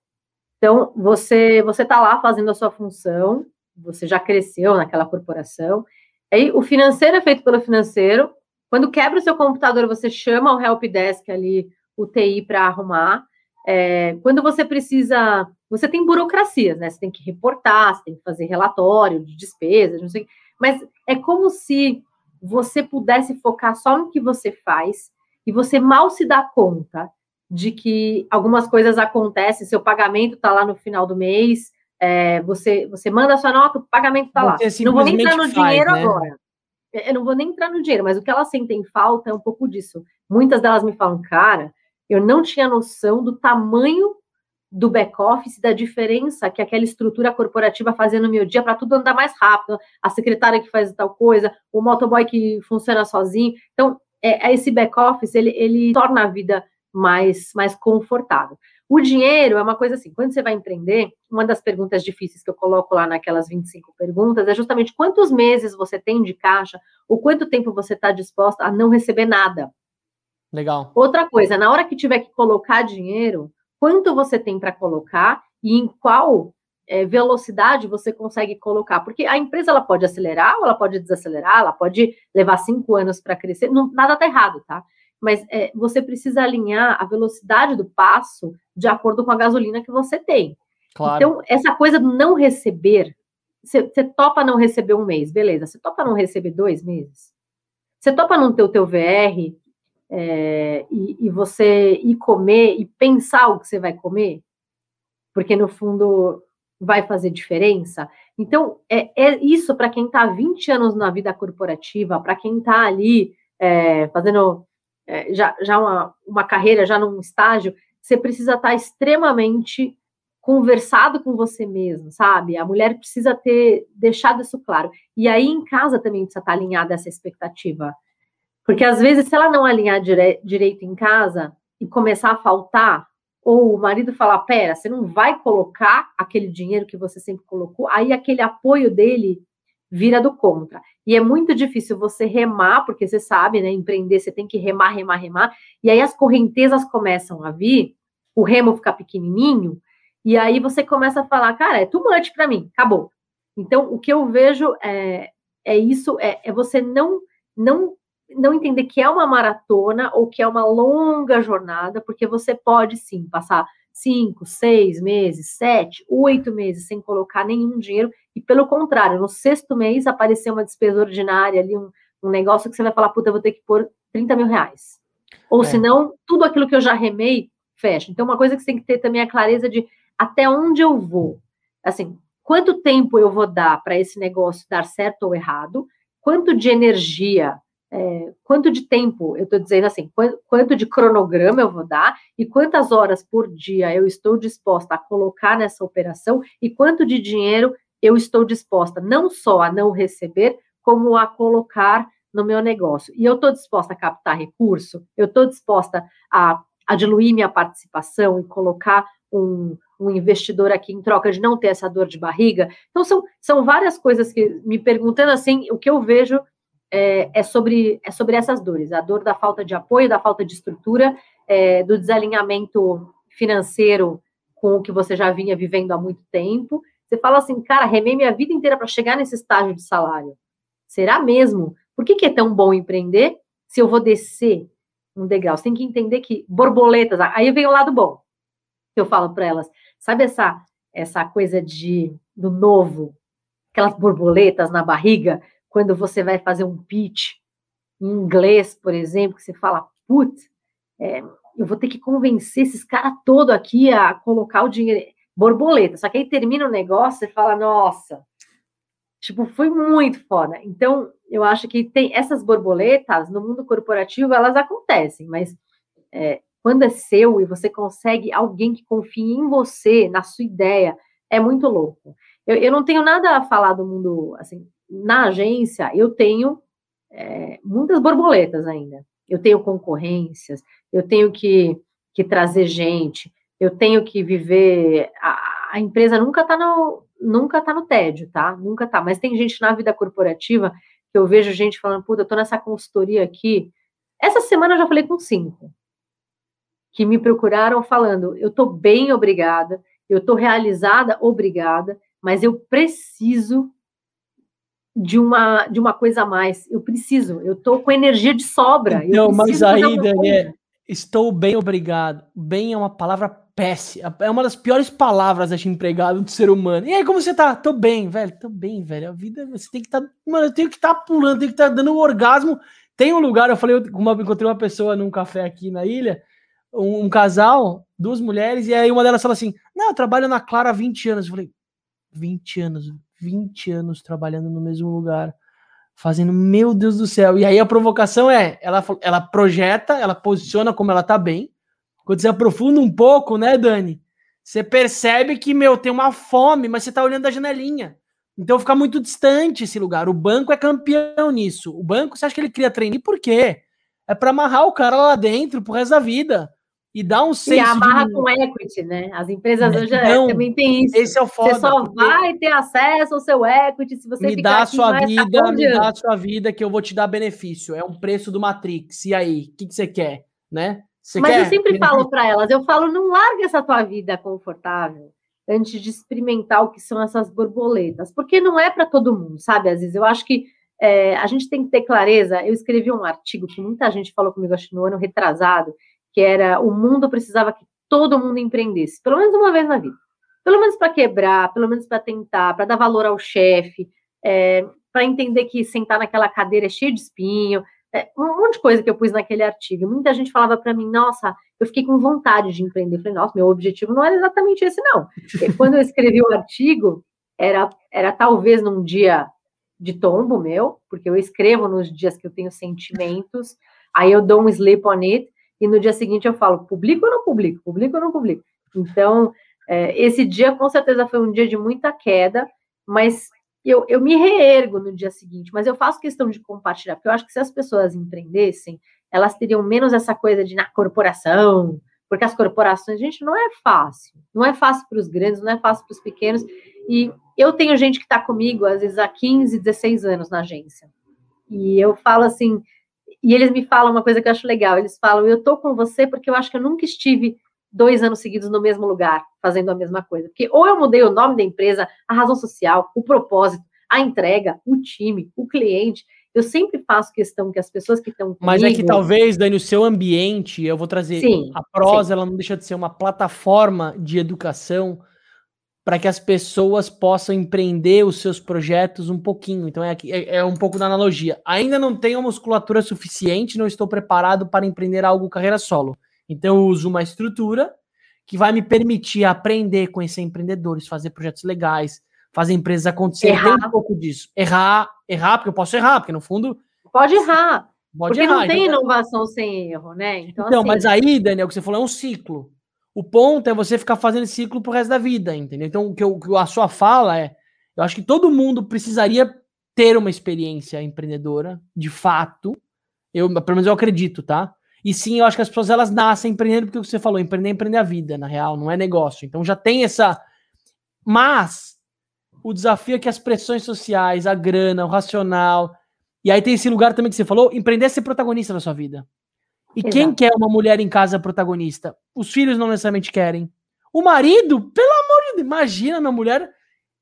Então, você você está lá fazendo a sua função, você já cresceu naquela corporação. Aí, o financeiro é feito pelo financeiro. Quando quebra o seu computador, você chama o help desk ali, o TI, para arrumar. É, quando você precisa, você tem burocracias, né? Você tem que reportar, você tem que fazer relatório de despesas, não sei. Mas é como se você pudesse focar só no que você faz e você mal se dá conta de que algumas coisas acontecem, seu pagamento está lá no final do mês, é, você, você manda a sua nota, o pagamento está lá. Não vou nem entrar no faz, dinheiro né? agora. Eu não vou nem entrar no dinheiro, mas o que elas sentem falta é um pouco disso. Muitas delas me falam, cara, eu não tinha noção do tamanho do back-office, da diferença que aquela estrutura corporativa fazia no meu dia para tudo andar mais rápido, a secretária que faz tal coisa, o motoboy que funciona sozinho. Então, é, é esse back-office, ele, ele torna a vida mais, mais confortável. O dinheiro é uma coisa assim, quando você vai empreender, uma das perguntas difíceis que eu coloco lá naquelas 25 perguntas é justamente quantos meses você tem de caixa ou quanto tempo você está disposta a não receber nada. Legal. Outra coisa, na hora que tiver que colocar dinheiro, quanto você tem para colocar e em qual é, velocidade você consegue colocar? Porque a empresa ela pode acelerar ou ela pode desacelerar, ela pode levar cinco anos para crescer, não, nada está errado, tá? Mas é, você precisa alinhar a velocidade do passo de acordo com a gasolina que você tem. Claro. Então, essa coisa do não receber, você, topa não receber um mês, beleza. Você topa não receber dois meses? Você topa não ter o teu VR é, e, e, você ir comer e pensar o que você vai comer? Porque, no fundo, vai fazer diferença? Então, é, é isso para quem está 20 anos na vida corporativa, para quem está ali é, fazendo é, já, já uma, uma carreira, já num estágio, você precisa estar extremamente conversado com você mesmo, sabe? A mulher precisa ter deixado isso claro. E aí em casa também precisa estar alinhada essa expectativa. Porque às vezes, se ela não alinhar dire direito em casa e começar a faltar, ou o marido falar, pera, você não vai colocar aquele dinheiro que você sempre colocou, aí aquele apoio dele vira do contra. E é muito difícil você remar, porque você sabe, né? Empreender, você tem que remar, remar, remar. E aí as correntezas começam a vir, o remo fica pequenininho, e aí você começa a falar, cara, é too much para mim, acabou. Então, o que eu vejo é, é isso, é, é você não, não não entender que é uma maratona ou que é uma longa jornada, porque você pode sim passar cinco, seis meses, sete, oito meses sem colocar nenhum dinheiro, e pelo contrário, no sexto mês aparecer uma despesa ordinária ali, um, um negócio que você vai falar, puta, vou ter que pôr 30 mil reais. Ou é. senão, tudo aquilo que eu já remei, fecha. Então, uma coisa que você tem que ter também é a clareza de até onde eu vou. Assim, quanto tempo eu vou dar para esse negócio dar certo ou errado, quanto de energia é, quanto de tempo, eu estou dizendo assim, quanto, quanto de cronograma eu vou dar e quantas horas por dia eu estou disposta a colocar nessa operação e quanto de dinheiro eu estou disposta não só a não receber, como a colocar no meu negócio. E eu estou disposta a captar recurso, eu estou disposta a, a diluir minha participação e colocar um, um investidor aqui em troca de não ter essa dor de barriga. Então, são, são várias coisas que, me perguntando assim, o que eu vejo é, é, sobre, é sobre essas dores, a dor da falta de apoio, da falta de estrutura, é, do desalinhamento financeiro com o que você já vinha vivendo há muito tempo. Você fala assim, cara, remei minha vida inteira para chegar nesse estágio de salário. Será mesmo? Por que, que é tão bom empreender se eu vou descer um degrau? Você tem que entender que borboletas, aí vem o lado bom. Que eu falo para elas, sabe essa essa coisa de do novo, aquelas borboletas na barriga, quando você vai fazer um pitch em inglês, por exemplo, que você fala, putz, é, eu vou ter que convencer esses caras todo aqui a colocar o dinheiro, borboleta. Só que aí termina o negócio e fala, nossa, Tipo, foi muito foda. Então, eu acho que tem essas borboletas no mundo corporativo, elas acontecem, mas é, quando é seu e você consegue alguém que confie em você, na sua ideia, é muito louco. Eu, eu não tenho nada a falar do mundo, assim, na agência, eu tenho é, muitas borboletas ainda. Eu tenho concorrências, eu tenho que, que trazer gente, eu tenho que viver. A, a empresa nunca está no, nunca tá no tédio, tá? Nunca tá. Mas tem gente na vida corporativa que eu vejo gente falando, puta, eu tô nessa consultoria aqui. Essa semana eu já falei com cinco que me procuraram falando, eu tô bem, obrigada, eu tô realizada, obrigada, mas eu preciso de uma de uma coisa a mais. Eu preciso, eu tô com energia de sobra. Não, mas aí, Daniel, estou bem, obrigado. Bem é uma palavra péssima. É uma das piores palavras, acho, empregado do ser humano. E aí, como você tá? Tô bem, velho. Tô bem, velho. A vida, você tem que estar. Tá, mano, eu tenho que estar tá pulando, tenho que estar tá dando um orgasmo. Tem um lugar, eu falei, eu encontrei uma pessoa num café aqui na ilha, um, um, casal, duas mulheres, e aí uma delas fala assim: Não, eu trabalho na Clara há 20 anos. Eu falei, 20 anos, 20 anos trabalhando no mesmo lugar, fazendo, meu Deus do céu. E aí a provocação é: ela, ela projeta, ela posiciona como ela tá bem quando você aprofunda um pouco, né, Dani? Você percebe que, meu, tem uma fome, mas você tá olhando da janelinha. Então fica muito distante esse lugar. O banco é campeão nisso. O banco, você acha que ele cria treinar? Por quê? É para amarrar o cara lá dentro pro resto da vida. E dar um senso. E amarra de... com equity, né? As empresas hoje então, também tem isso. Esse é o foda. Você só vai ter acesso ao seu equity se você me dá a sua vida, me dá a sua vida que eu vou te dar benefício. É um preço do Matrix. E aí, o que, que você quer, né? Você Mas quer? eu sempre falo para elas, eu falo, não larga essa tua vida confortável antes de experimentar o que são essas borboletas, porque não é para todo mundo, sabe? Às vezes eu acho que é, a gente tem que ter clareza. Eu escrevi um artigo que muita gente falou comigo, acho no ano retrasado, que era o mundo precisava que todo mundo empreendesse, pelo menos uma vez na vida. Pelo menos para quebrar, pelo menos para tentar, para dar valor ao chefe, é, para entender que sentar naquela cadeira é cheio de espinho, é, um monte de coisa que eu pus naquele artigo. Muita gente falava para mim, nossa, eu fiquei com vontade de empreender. Eu falei, nossa, meu objetivo não era exatamente esse, não. Porque quando eu escrevi o artigo, era, era talvez num dia de tombo meu, porque eu escrevo nos dias que eu tenho sentimentos, aí eu dou um sleep on it, e no dia seguinte eu falo, publico ou não publico? Publico ou não publico? Então, é, esse dia com certeza foi um dia de muita queda, mas eu, eu me reergo no dia seguinte, mas eu faço questão de compartilhar, porque eu acho que se as pessoas empreendessem, elas teriam menos essa coisa de na corporação, porque as corporações, gente, não é fácil. Não é fácil para os grandes, não é fácil para os pequenos. E eu tenho gente que está comigo, às vezes, há 15, 16 anos na agência. E eu falo assim, e eles me falam uma coisa que eu acho legal. Eles falam, eu estou com você porque eu acho que eu nunca estive dois anos seguidos no mesmo lugar, fazendo a mesma coisa. Porque ou eu mudei o nome da empresa, a razão social, o propósito, a entrega, o time, o cliente. Eu sempre faço questão que as pessoas que estão Mas é que talvez, Dani, o seu ambiente, eu vou trazer sim, a prosa, sim. ela não deixa de ser uma plataforma de educação para que as pessoas possam empreender os seus projetos um pouquinho. Então é, é, é, um pouco da analogia. Ainda não tenho musculatura suficiente, não estou preparado para empreender algo carreira solo. Então, eu uso uma estrutura que vai me permitir aprender, conhecer empreendedores, fazer projetos legais, fazer empresas acontecerem. Errar. Tem um pouco disso. Errar, errar, porque eu posso errar, porque no fundo. Pode errar. Pode porque errar, não tem então, inovação sem erro, né? Então, então assim... mas aí, Daniel, o que você falou é um ciclo. O ponto é você ficar fazendo ciclo pro resto da vida, entendeu? Então, o que, eu, a sua fala é: eu acho que todo mundo precisaria ter uma experiência empreendedora, de fato. Eu, pelo menos eu acredito, tá? E sim, eu acho que as pessoas elas nascem empreendendo porque você falou, empreender é empreender a vida, na real, não é negócio. Então já tem essa. Mas o desafio é que as pressões sociais, a grana, o racional. E aí tem esse lugar também que você falou, empreender é ser protagonista da sua vida. E Exato. quem quer uma mulher em casa protagonista? Os filhos não necessariamente querem. O marido, pelo amor de Deus, imagina minha mulher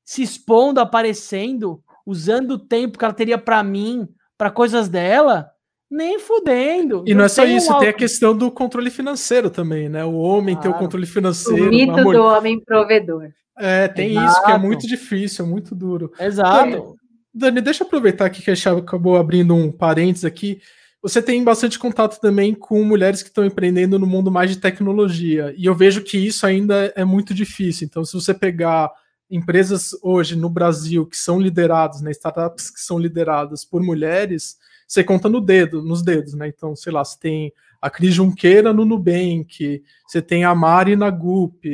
se expondo, aparecendo, usando o tempo que ela teria para mim, para coisas dela. Nem fudendo. E não, é só isso, um tem a questão do controle financeiro também, né? O homem claro. tem o controle financeiro. O mito mulher... do homem provedor. É, tem Exato. isso, que é muito difícil, é muito duro. Exato. Dani, deixa eu aproveitar aqui que a gente acabou abrindo um parênteses aqui. Você tem bastante contato também com mulheres que estão empreendendo no mundo mais de tecnologia. E eu vejo que isso ainda é muito difícil. Então, se você pegar empresas hoje no Brasil que são lideradas, né, startups que são lideradas por mulheres, você conta no dedo, nos dedos, né? Então, sei lá, você tem a Cris Junqueira no Nubank, você tem a Mari na Gup,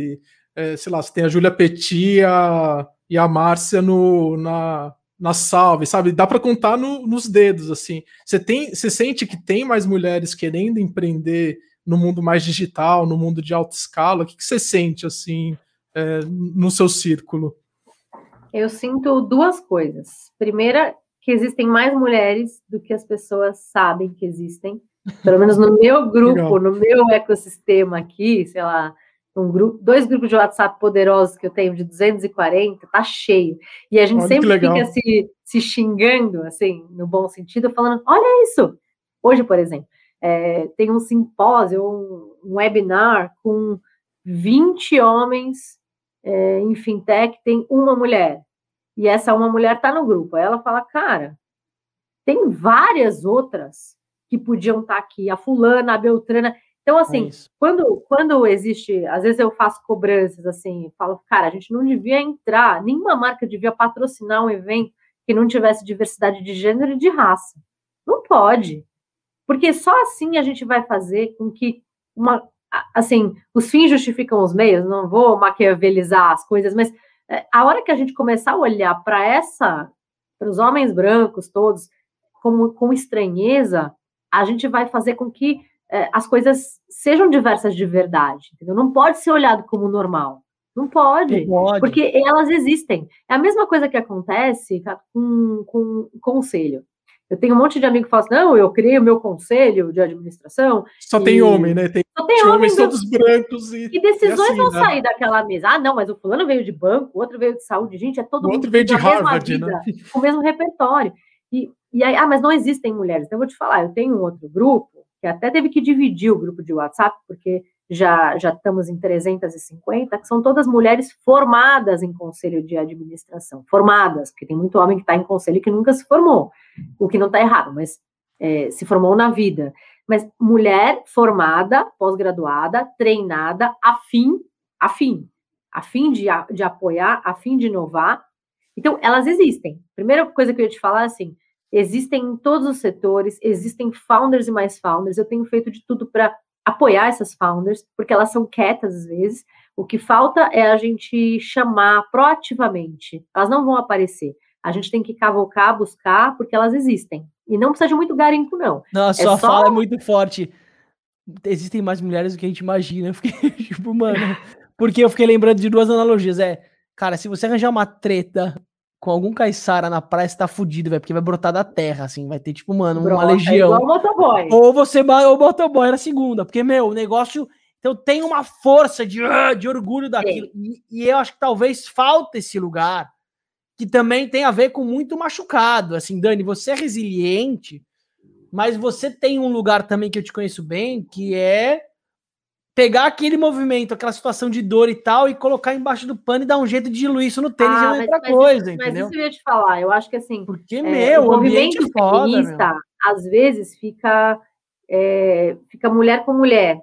é, sei lá, você tem a Júlia Petit a, e a Márcia no, na, na Salve, sabe? Dá para contar no, nos dedos, assim. Você tem, você sente que tem mais mulheres querendo empreender no mundo mais digital, no mundo de alta escala? O que, que você sente, assim, é, no seu círculo? Eu sinto duas coisas. Primeira, que existem mais mulheres do que as pessoas sabem que existem. Pelo menos no meu [laughs] grupo, Legal. no meu ecossistema aqui, sei lá, um grupo, dois grupos de WhatsApp poderosos que eu tenho de 240, tá cheio. E a gente olha sempre fica se, se xingando, assim, no bom sentido, falando: olha isso! Hoje, por exemplo, é, tem um simpósio, um, um, webinar com 20 homens é, em fintech, tem uma mulher. E essa uma mulher está no grupo. Aí ela fala: cara, tem várias outras que podiam estar tá aqui, a fulana, a beltrana. Então, assim, é quando, quando existe, às vezes eu faço cobranças assim, falo, cara, a gente não devia entrar, nenhuma marca devia patrocinar um evento que não tivesse diversidade de gênero e de raça. Não pode. Porque só assim a gente vai fazer com que uma. Assim, os fins justificam os meios, não vou maquiavelizar as coisas, mas é, a hora que a gente começar a olhar para essa, para os homens brancos todos, como, com estranheza, a gente vai fazer com que é, as coisas sejam diversas de verdade. Entendeu? Não pode ser olhado como normal. Não pode, Não pode, porque elas existem. É a mesma coisa que acontece com, com conselho. Eu tenho um monte de amigos que falam assim, não, eu criei o meu conselho de administração. Só e... tem homem, né? Tem, Só tem homens todos brancos. E, e decisões e assim, vão né? sair daquela mesa. Ah, não, mas o fulano veio de banco, o outro veio de saúde. Gente, é todo o mundo outro veio de Harvard, vida, né? com o mesmo repertório. E, e aí, ah, mas não existem mulheres. Então, eu vou te falar, eu tenho um outro grupo, que até teve que dividir o grupo de WhatsApp, porque já, já estamos em 350, que são todas mulheres formadas em conselho de administração. Formadas, porque tem muito homem que está em conselho que nunca se formou, o que não está errado, mas é, se formou na vida. Mas mulher formada, pós-graduada, treinada, afim, afim, afim de, de apoiar, afim de inovar. Então, elas existem. Primeira coisa que eu ia te falar é assim, existem em todos os setores, existem founders e mais founders. Eu tenho feito de tudo para apoiar essas founders, porque elas são quietas às vezes. O que falta é a gente chamar proativamente. Elas não vão aparecer. A gente tem que cavocar, buscar, porque elas existem. E não precisa de muito garimpo, não. Não, a sua é só... fala é muito forte. Existem mais mulheres do que a gente imagina. Eu fiquei, [laughs] tipo, mano. Porque eu fiquei lembrando de duas analogias. É, cara, se você arranjar uma treta com algum caiçara na praia, você tá fudido, velho, porque vai brotar da terra, assim, vai ter, tipo, mano, uma Brota, legião. É motoboy. Ou você vai, ou motoboy na segunda, porque, meu, o negócio, então tem uma força de, uh, de orgulho daquilo, e, e, eu acho que talvez falta esse lugar, que também tem a ver com muito machucado, assim, Dani, você é resiliente, mas você tem um lugar também que eu te conheço bem, que é pegar aquele movimento, aquela situação de dor e tal, e colocar embaixo do pano e dar um jeito de diluir isso no tênis ah, e outra mas, coisa, mas, entendeu? Mas isso eu ia te falar, eu acho que assim. Porque, é, meu, o movimento é feminista, às vezes, fica, é, fica mulher com mulher.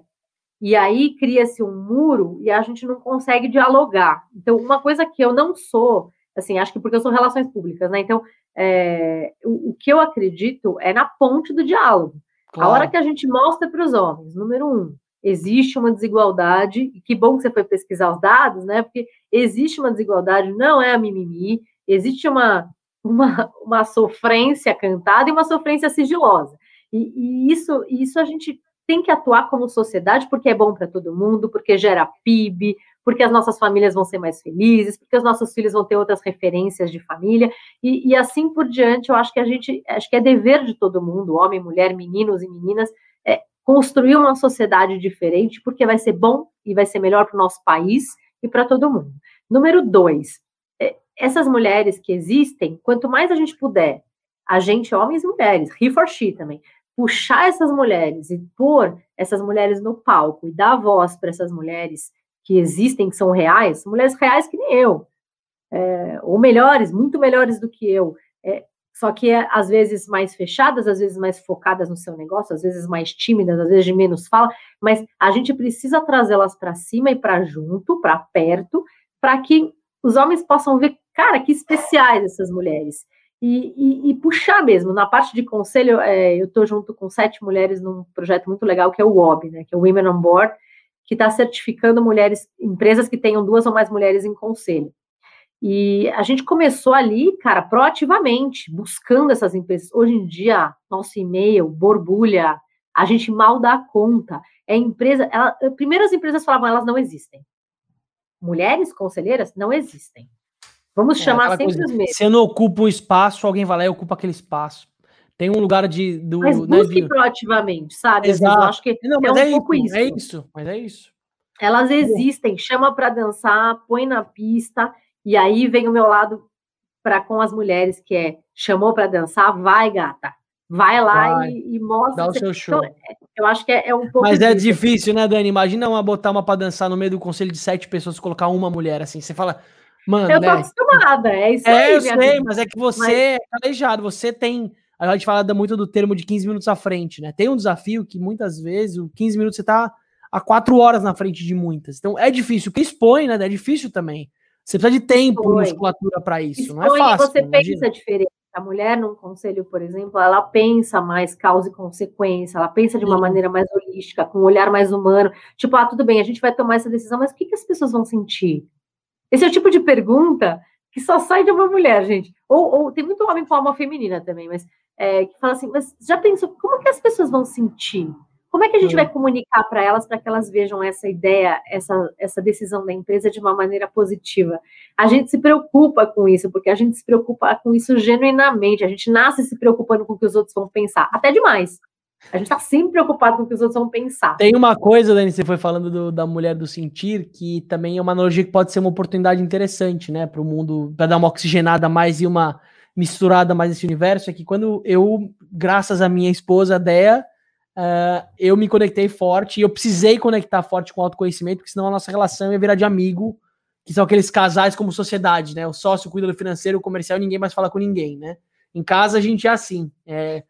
E aí cria-se um muro e a gente não consegue dialogar. Então, uma coisa que eu não sou, assim, acho que porque eu sou relações públicas, né? Então, é, o, o, que eu acredito é na ponte do diálogo. Claro. A hora que a gente mostra para os homens, número um, existe uma desigualdade, e que bom que você foi pesquisar os dados, né? Porque existe uma desigualdade, não é a mimimi, existe uma, uma, uma sofrência cantada e uma sofrência sigilosa. E, e isso, isso a gente tem que atuar como sociedade porque é bom para todo mundo, porque gera PIB, porque as nossas famílias vão ser mais felizes, porque os nossos filhos vão ter outras referências de família, e, e assim por diante, eu acho que a gente, acho que é dever de todo mundo, homem, mulher, meninos e meninas, construir uma sociedade diferente, porque vai ser bom e vai ser melhor para o nosso país e para todo mundo. Número dois, é, essas mulheres que existem, quanto mais a gente puder, a gente, homens e mulheres, he for she também, puxar essas mulheres e pôr essas mulheres no palco e dar voz para essas mulheres que existem, que são reais, mulheres reais que nem eu, é, ou melhores, muito melhores do que eu, é, só que é, às vezes mais fechadas, às vezes mais focadas no seu negócio, às vezes mais tímidas, às vezes de menos fala, mas a gente precisa trazê-las para cima e para junto, para perto, para que os homens possam ver, cara, que especiais essas mulheres. E, e, e puxar mesmo. Na parte de conselho, é, eu estou junto com sete mulheres num projeto muito legal que é o WOB, né, que é o Women on Board, que está certificando mulheres, empresas que tenham duas ou mais mulheres em conselho. E a gente começou ali, cara, proativamente, buscando essas empresas. Hoje em dia, nosso e-mail borbulha, a gente mal dá conta. É empresa. Ela, primeiro as empresas falavam, elas não existem. Mulheres conselheiras não existem. Vamos é, chamar sempre coisa, os mesmos. Você não ocupa um espaço, alguém vai lá e ocupa aquele espaço. Tem um lugar de. Do, mas né, busque de... proativamente, sabe? Exato. Eu acho que não, é um é pouco isso, isso. É isso, mas é isso. Elas existem, chama para dançar, põe na pista, e aí vem o meu lado para com as mulheres, que é chamou para dançar, vai, gata. Vai lá vai. E, e, mostra. Dá o seu show. Então, é, eu acho que é, é um pouco. Mas é difícil, né, Dani? Imagina uma botar uma para dançar no meio do conselho de sete pessoas, colocar uma mulher assim. Você fala, mano. Eu tô né? acostumada, é isso é, aí. eu sei, mas é que você mas... é calejado, você tem. A gente fala muito do termo de 15 minutos à frente, né? Tem um desafio que muitas vezes, o 15 minutos você tá a quatro horas na frente de muitas. Então é difícil. O que expõe, né? É difícil também. Você precisa de tempo, expõe. musculatura para isso. Expõe, não é fácil. Você pensa diferente. A mulher num conselho, por exemplo, ela pensa mais causa e consequência, ela pensa de uma Sim. maneira mais holística, com um olhar mais humano. Tipo, ah, tudo bem, a gente vai tomar essa decisão, mas o que, que as pessoas vão sentir? Esse é o tipo de pergunta que só sai de uma mulher, gente. Ou, ou tem muito homem com alma feminina também, mas é, que fala assim, mas já pensou como que as pessoas vão sentir? Como é que a gente vai comunicar para elas para que elas vejam essa ideia, essa, essa decisão da empresa de uma maneira positiva? A gente se preocupa com isso, porque a gente se preocupa com isso genuinamente. A gente nasce se preocupando com o que os outros vão pensar, até demais. A gente está sempre preocupado com o que os outros vão pensar. Tem uma coisa, Dani, você foi falando do, da mulher do sentir, que também é uma analogia que pode ser uma oportunidade interessante, né, para o mundo, para dar uma oxigenada mais e uma misturada mais nesse universo. É que quando eu, graças à minha esposa, Dea, uh, eu me conectei forte e eu precisei conectar forte com o autoconhecimento, porque senão a nossa relação ia virar de amigo, que são aqueles casais como sociedade, né? O sócio cuida do financeiro, o comercial, ninguém mais fala com ninguém, né? Em casa a gente é assim. É...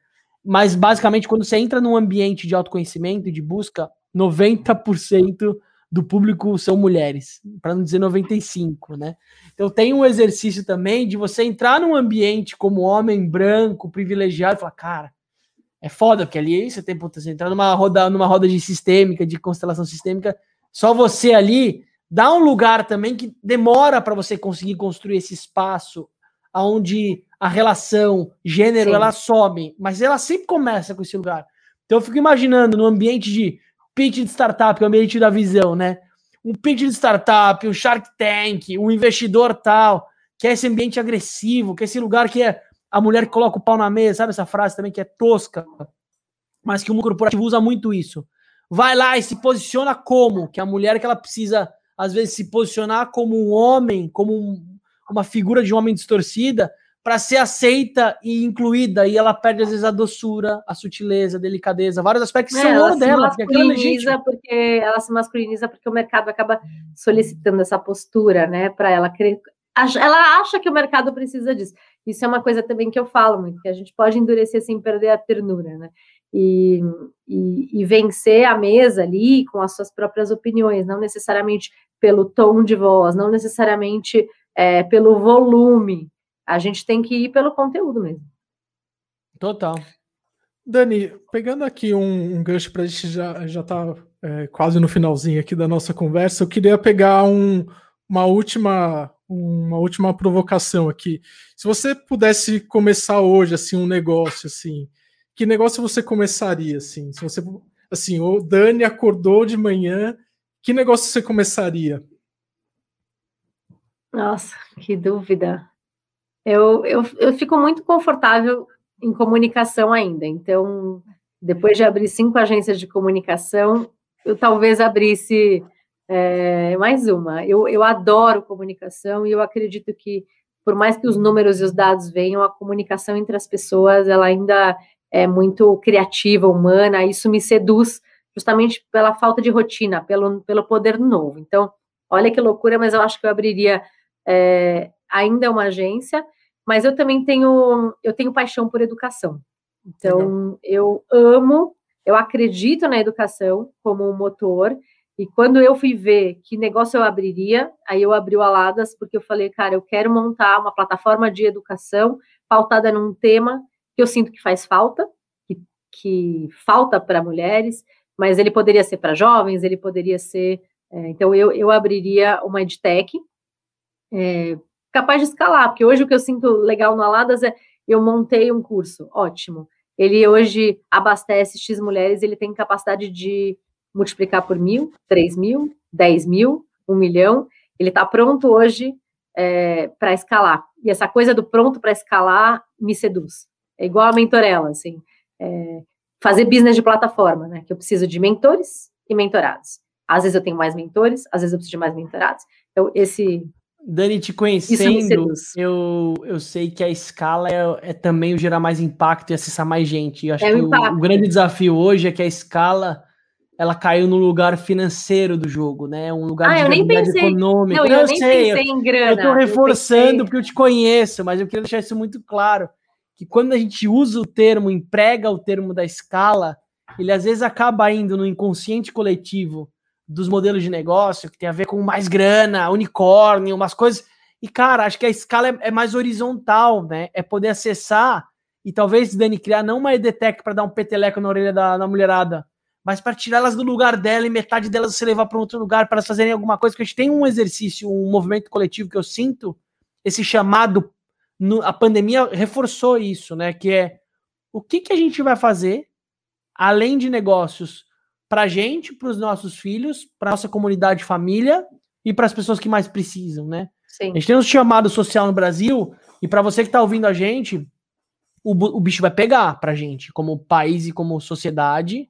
Mas basicamente, quando você entra num ambiente de autoconhecimento e de busca, 90% do público são mulheres, para não dizer 95, né? Então tem um exercício também de você entrar num ambiente como homem branco, privilegiado, e falar, cara, é foda, porque ali você tem você entrar numa roda, numa roda de sistêmica, de constelação sistêmica, só você ali dá um lugar também que demora para você conseguir construir esse espaço onde a relação gênero Sim. ela some, mas ela sempre começa com esse lugar. Então eu fico imaginando no ambiente de pitch de startup, o ambiente da visão, né? Um pitch de startup, um Shark Tank, um investidor tal, que é esse ambiente agressivo, que é esse lugar que é a mulher que coloca o pau na mesa, sabe essa frase também que é tosca, mas que o mundo corporativo usa muito isso. Vai lá e se posiciona como? Que a mulher que ela precisa, às vezes, se posicionar como um homem, como um, uma figura de um homem distorcida, para ser aceita e incluída, e ela perde, às vezes, a doçura, a sutileza, a delicadeza, vários aspectos que é, são dela. Se masculiniza porque, porque ela se masculiniza porque o mercado acaba solicitando essa postura, né, para ela querer ela acha que o mercado precisa disso. Isso é uma coisa também que eu falo muito, que a gente pode endurecer sem perder a ternura, né? E, e, e, vencer a mesa ali com as suas próprias opiniões, não necessariamente pelo tom de voz, não necessariamente é, pelo volume. A gente tem que ir pelo conteúdo mesmo. Total. Dani, pegando aqui um, um gancho para a gente já já tá é, quase no finalzinho aqui da nossa conversa, eu queria pegar um, uma última uma última provocação aqui. Se você pudesse começar hoje assim um negócio assim, que negócio você começaria assim? Se você assim, o Dani acordou de manhã, que negócio você começaria? Nossa, que dúvida. Eu, eu, eu fico muito confortável em comunicação ainda. Então, depois de abrir cinco agências de comunicação, eu talvez abrisse é, mais uma, eu, eu adoro comunicação e eu acredito que, por mais que os números e os dados venham, a comunicação entre as pessoas, ela ainda é muito criativa, humana, isso me seduz justamente pela falta de rotina, pelo, pelo poder novo. Então, olha que loucura, mas eu acho que eu abriria é, ainda uma agência, mas eu também tenho, eu tenho paixão por educação. Então, eu amo, eu acredito na educação como um motor, E quando eu fui ver que negócio eu abriria, aí eu abri o Aladas, porque eu falei, cara, eu quero montar uma plataforma de educação pautada num tema que eu sinto que faz falta, que, que falta para mulheres, mas ele poderia ser para jovens, ele poderia ser. É, então, eu, eu abriria uma edtech é, capaz de escalar, porque hoje o que eu sinto legal no Aladas é eu montei um curso, ótimo. Ele hoje abastece X mulheres, ele tem capacidade de multiplicar por mil, três mil, dez mil, um milhão. Ele está pronto hoje é, para escalar. E essa coisa do pronto para escalar me seduz. É igual a mentorela, assim. É, fazer business de plataforma, né? Que eu preciso de mentores e mentorados. Às vezes eu tenho mais mentores, às vezes eu preciso de mais mentorados. Então, esse. Dani, te conhecendo, eu, eu sei que a escala é, é, também o gerar mais impacto e acessar mais gente. Eu acho é que o, o, grande desafio hoje é que a escala ela caiu no lugar financeiro do jogo, né? Um lugar ah, de eu nem pensei, econômico. Não, eu, eu nem sei, pensei em grana. Eu tô reforçando eu porque eu te conheço, mas eu queria deixar isso muito claro que quando a gente usa o termo, emprega o termo da escala, ele às vezes acaba indo no inconsciente coletivo dos modelos de negócio, que tem a ver com mais grana, unicórnio, umas coisas. E, cara, acho que a escala é, é mais horizontal, né? É poder acessar e talvez, Dani, criar não uma EDTech para dar um peteleco na orelha da, da mulherada, mas para tirá-las do lugar dela e metade delas você levar para outro lugar para elas fazerem alguma coisa, porque a gente tem um exercício, um movimento coletivo que eu sinto, esse chamado no, a pandemia reforçou isso, né? Que é o que, que a gente vai fazer além de negócios para a gente, para os nossos filhos, para nossa comunidade família e para as pessoas que mais precisam, né? Sim. A gente tem um chamado social no Brasil e para você que está ouvindo a gente, o, o bicho vai pegar para a gente, como país e como sociedade.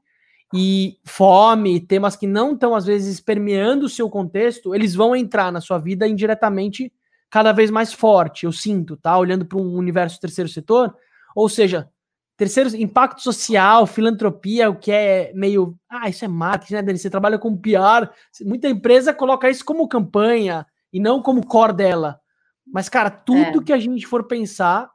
E fome, temas que não estão, às vezes, permeando o seu contexto, eles vão entrar na sua vida indiretamente cada vez mais forte, eu sinto, tá? Olhando para um universo terceiro setor, ou seja, terceiro impacto social, filantropia, o que é meio, ah, isso é marketing, né, Dani? Você trabalha com PR, muita empresa coloca isso como campanha e não como core dela. Mas, cara, tudo é. que a gente for pensar,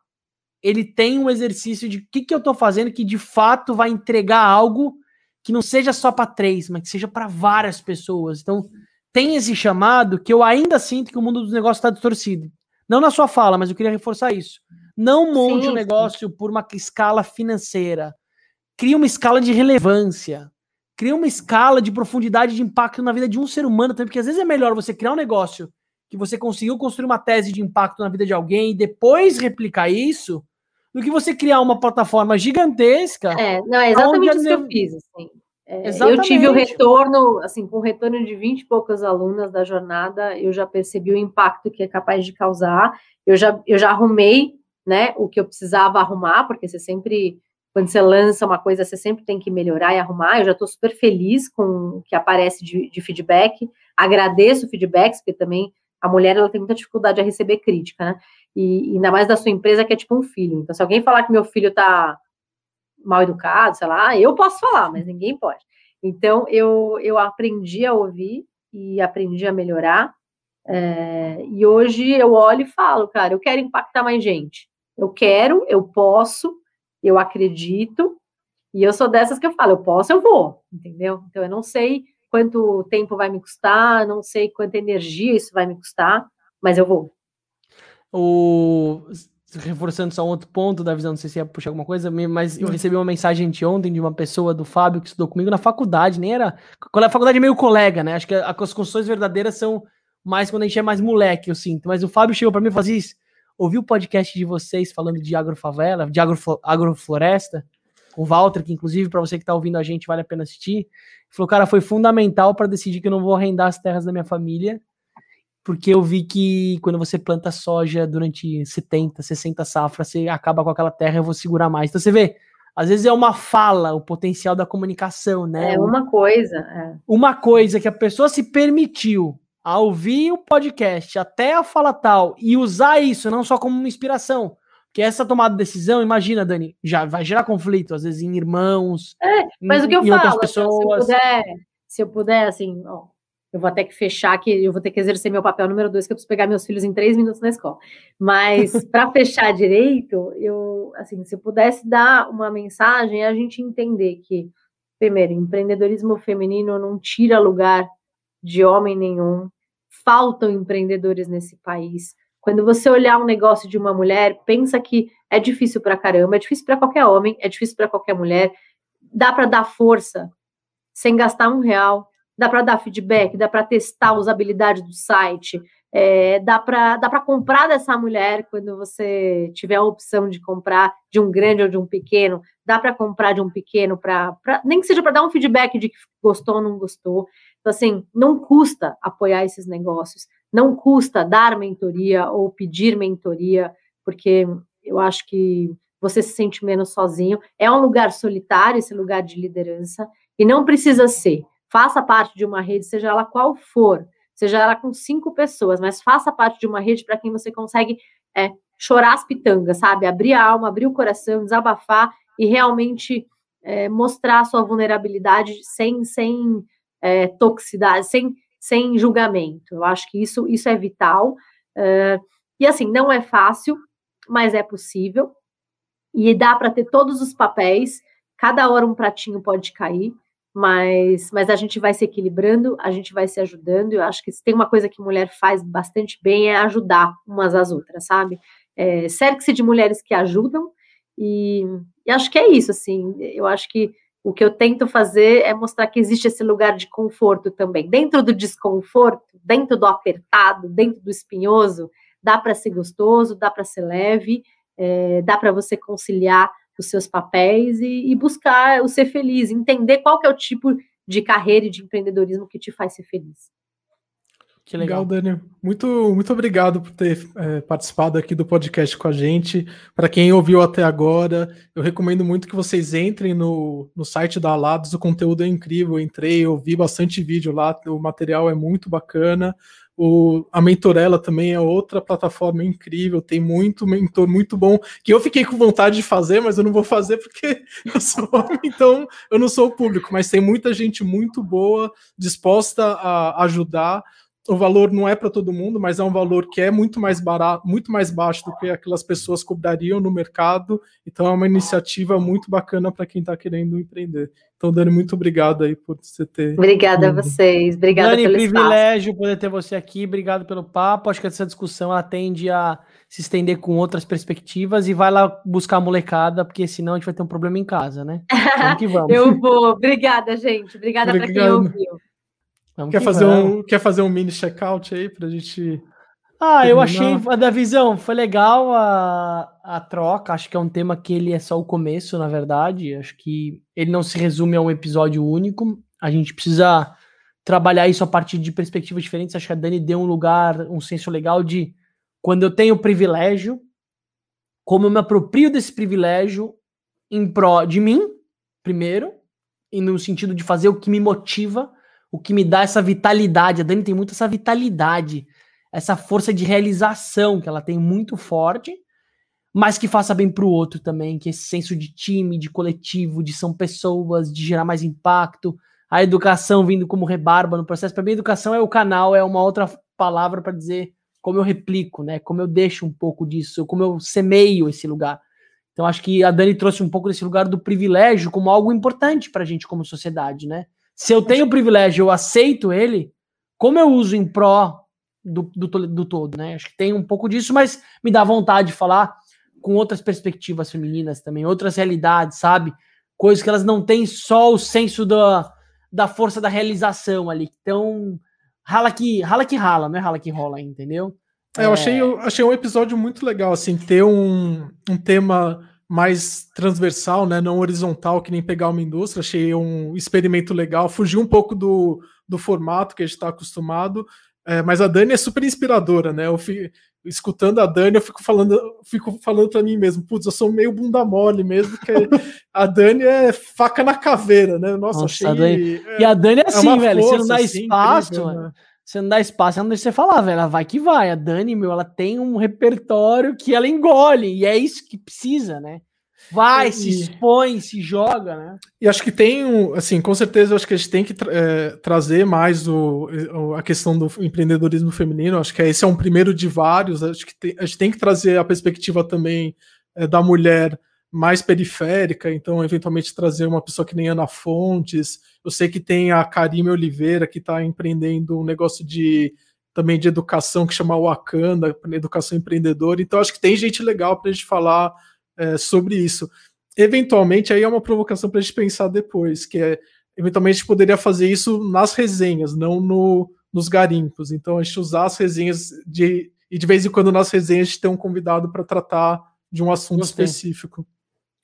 ele tem um exercício de o que, que eu estou fazendo que de fato vai entregar algo que não seja só para três, mas que seja para várias pessoas. Então, tem esse chamado que eu ainda sinto que o mundo dos negócios está distorcido. Não na sua fala, mas eu queria reforçar isso. Não monte o um negócio por uma escala financeira. Cria uma escala de relevância. Cria uma escala de profundidade de impacto na vida de um ser humano também, porque às vezes é melhor você criar um negócio que você conseguiu construir uma tese de impacto na vida de alguém e depois replicar isso, do que você criar uma plataforma gigantesca. É, não, é exatamente isso que eu fiz. Assim. É, eu tive o retorno, assim, com o retorno de 20 e poucas alunas da jornada, eu já percebi o impacto que é capaz de causar. Eu já, eu já arrumei, né, o que eu precisava arrumar, porque você sempre, quando você lança uma coisa, você sempre tem que melhorar e arrumar. Eu já estou super feliz com o que aparece de, de feedback. Agradeço feedbacks, porque também a mulher ela tem muita dificuldade a receber crítica, né? E, ainda mais da sua empresa, que é tipo um filho. Então, se alguém falar que meu filho está mal educado, sei lá, eu posso falar, mas ninguém pode. Então, eu, eu aprendi a ouvir e aprendi a melhorar. É, e hoje eu olho e falo, cara, eu quero impactar mais gente. Eu quero, eu posso, eu acredito. E eu sou dessas que eu falo, eu posso, eu vou, entendeu? Então, eu não sei quanto tempo vai me custar, não sei quanta energia isso vai me custar, mas eu vou. O reforçando só um outro ponto da visão, não sei se ia puxar alguma coisa, mas eu recebi uma mensagem ontem de uma pessoa do Fábio que estudou comigo na faculdade, nem era. Quando a faculdade é meio colega, né? Acho que as construções verdadeiras são mais quando a gente é mais moleque, eu sinto. Mas o Fábio chegou para mim e falou assim: ouvi o podcast de vocês falando de agrofavela, de agrofloresta, com o Walter, que inclusive para você que está ouvindo a gente vale a pena assistir. Ele falou, cara, foi fundamental para decidir que eu não vou arrendar as terras da minha família porque eu vi que quando você planta soja durante 70, 60 safras, você acaba com aquela terra, eu vou segurar mais. Então você vê, às vezes é uma fala, o potencial da comunicação, né? É uma coisa. É. Uma coisa que a pessoa se permitiu a ouvir o podcast até a fala tal e usar isso não só como uma inspiração, porque essa tomada de decisão, imagina, Dani, já vai gerar conflito, às vezes em irmãos, é, mas em, o que eu falo, pessoas. Se eu puder, se eu puder assim, ó, eu vou ter que fechar que eu vou ter que exercer meu papel número dois, que eu preciso pegar meus filhos em três minutos na escola. Mas [laughs] para fechar direito, eu assim, se eu pudesse dar uma mensagem, é a gente entender que, primeiro, empreendedorismo feminino não tira lugar de homem nenhum. Faltam empreendedores nesse país. Quando você olhar um negócio de uma mulher, pensa que é difícil para caramba, é difícil para qualquer homem, é difícil para qualquer mulher. Dá para dar força sem gastar um real, dá para dar feedback, dá para testar a usabilidade do site, é, dá para dá comprar dessa mulher quando você tiver a opção de comprar de um grande ou de um pequeno, dá para comprar de um pequeno para nem que seja para dar um feedback de que gostou ou não gostou. Então assim, não custa apoiar esses negócios, não custa dar mentoria ou pedir mentoria, porque eu acho que você se sente menos sozinho. É um lugar solitário esse lugar de liderança e não precisa ser. Faça parte de uma rede, seja ela qual for seja ela com cinco pessoas, mas faça parte de uma rede para quem você consegue é, chorar as pitangas, sabe? Abrir a alma, abrir o coração, desabafar e realmente é, mostrar a sua vulnerabilidade sem, sem é, toxicidade, sem, sem julgamento. Eu acho que isso, isso é vital. Uh, e assim, não é fácil, mas é possível. E dá para ter todos os papéis, cada hora um pratinho pode cair mas, mas a gente vai se equilibrando, a gente vai se ajudando. Eu acho que se tem uma coisa que mulher faz bastante bem é ajudar umas às outras, sabe? É, Cerque-se de mulheres que ajudam, e, e acho que é isso, assim. Eu acho que o que eu tento fazer é mostrar que existe esse lugar de conforto também. Dentro do desconforto, dentro do apertado, dentro do espinhoso, dá para ser gostoso, dá para ser leve, é, dá para você conciliar os seus papéis e, e, buscar o ser feliz, entender qual que é o tipo de carreira e de empreendedorismo que te faz ser feliz. Que legal, legal Dani. Muito, muito obrigado por ter é, participado aqui do podcast com a gente. Para quem ouviu até agora, eu recomendo muito que vocês entrem no, no site da Alados, o conteúdo é incrível. Eu entrei, eu vi bastante vídeo lá, o material é muito bacana. O, a Mentorella também é outra plataforma incrível, tem muito mentor muito bom, que eu fiquei com vontade de fazer, mas eu não vou fazer porque [laughs] eu sou homem, então eu não sou o público, mas tem muita gente muito boa, disposta a ajudar o valor não é para todo mundo, mas é um valor que é muito mais barato, muito mais baixo do que aquelas pessoas cobrariam no mercado. Então é uma iniciativa muito bacana para quem está querendo empreender. Então, Dani, muito obrigado aí por você ter. Obrigada a vocês. Obrigada Dani, pelo privilégio espaço. poder ter você aqui. Obrigado pelo papo. Acho que essa discussão ela tende a se estender com outras perspectivas e vai lá buscar a molecada, porque senão a gente vai ter um problema em casa, né? [laughs] Vamos que vamos. Eu vou. Obrigada, gente. Obrigada para quem ouviu. Vamos quer, fazer um, quer fazer um mini check-out aí pra gente. Ah, terminar? eu achei a da visão, foi legal a, a troca. Acho que é um tema que ele é só o começo, na verdade. Acho que ele não se resume a um episódio único. A gente precisa trabalhar isso a partir de perspectivas diferentes. Acho que a Dani deu um lugar, um senso legal de quando eu tenho privilégio, como eu me aproprio desse privilégio em pró de mim, primeiro, e no sentido de fazer o que me motiva o que me dá essa vitalidade. A Dani tem muito essa vitalidade, essa força de realização que ela tem muito forte, mas que faça bem para o outro também, que esse senso de time, de coletivo, de são pessoas, de gerar mais impacto. A educação vindo como rebarba no processo. Para mim, educação é o canal, é uma outra palavra para dizer como eu replico, né? Como eu deixo um pouco disso, como eu semeio esse lugar. Então, acho que a Dani trouxe um pouco desse lugar do privilégio como algo importante para a gente como sociedade, né? Se eu tenho o privilégio, eu aceito ele, como eu uso em pró do, do, do todo, né? Acho que tem um pouco disso, mas me dá vontade de falar com outras perspectivas femininas também, outras realidades, sabe? Coisas que elas não têm só o senso da, da força da realização ali. Então, rala que rala, que rala não é rala que rola, entendeu? É, eu achei, eu achei um episódio muito legal, assim, ter um, um tema mais transversal, né, não horizontal, que nem pegar uma indústria. Achei um experimento legal, fugiu um pouco do, do formato que a gente está acostumado, é, mas a Dani é super inspiradora, né? Eu fico, escutando a Dani, eu fico falando, fico falando para mim mesmo, putz, eu sou meio bunda mole mesmo, porque a Dani é faca na caveira, né? Nossa, Nossa achei. Dani... É, e a Dani é, é assim, velho, você não dá assim, espaço, incrível, mano. Né? Você não dá espaço, ela não deixa você falar, velho. Ela vai que vai. A Dani, meu, ela tem um repertório que ela engole, e é isso que precisa, né? Vai, e, se expõe, se joga, né? E acho que tem, um, assim, com certeza, acho que a gente tem que é, trazer mais o, a questão do empreendedorismo feminino. Acho que esse é um primeiro de vários. Acho que tem, a gente tem que trazer a perspectiva também é, da mulher mais periférica, então eventualmente trazer uma pessoa que nem Ana Fontes. Eu sei que tem a Karime Oliveira que está empreendendo um negócio de também de educação que chama Wakanda, educação empreendedora. Então acho que tem gente legal para a gente falar é, sobre isso. Eventualmente aí é uma provocação para a gente pensar depois, que é eventualmente a gente poderia fazer isso nas resenhas, não no, nos garimpos. Então a gente usar as resenhas de e de vez em quando nas resenhas a gente tem um convidado para tratar de um assunto Gostei. específico.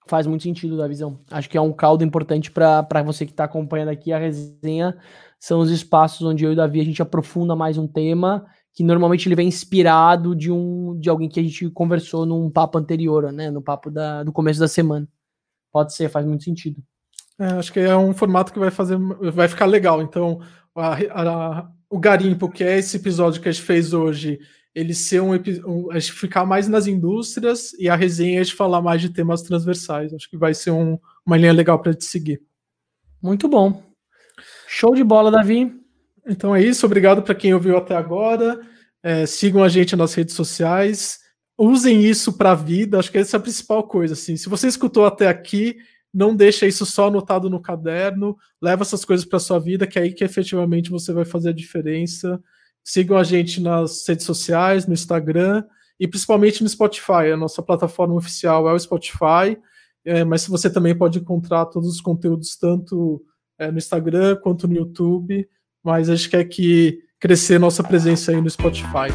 Faz muito sentido da visão. Acho que é um caldo importante para você que está acompanhando aqui a resenha. São os espaços onde eu e o Davi a gente aprofunda mais um tema que normalmente ele vem inspirado de um de alguém que a gente conversou num papo anterior, né? No papo da, do começo da semana. Pode ser, faz muito sentido. É, acho que é um formato que vai fazer, vai ficar legal. Então, a, a, o garimpo, que é esse episódio que a gente fez hoje, ele ser um, um a gente ficar mais nas indústrias e a resenha gente falar mais de temas transversais. Acho que vai ser um, uma linha legal para te seguir. Muito bom. Show de bola, Davi. Então é isso. Obrigado para quem ouviu até agora. É, sigam a gente nas redes sociais. Usem isso para a vida. Acho que essa é a principal coisa. Assim. Se você escutou até aqui, não deixa isso só anotado no caderno. Leva essas coisas para sua vida, que é aí que efetivamente você vai fazer a diferença. Sigam a gente nas redes sociais, no Instagram e principalmente no Spotify. A nossa plataforma oficial é o Spotify, é, mas você também pode encontrar todos os conteúdos tanto é, no Instagram quanto no YouTube. Mas a gente quer que crescer nossa presença aí no Spotify.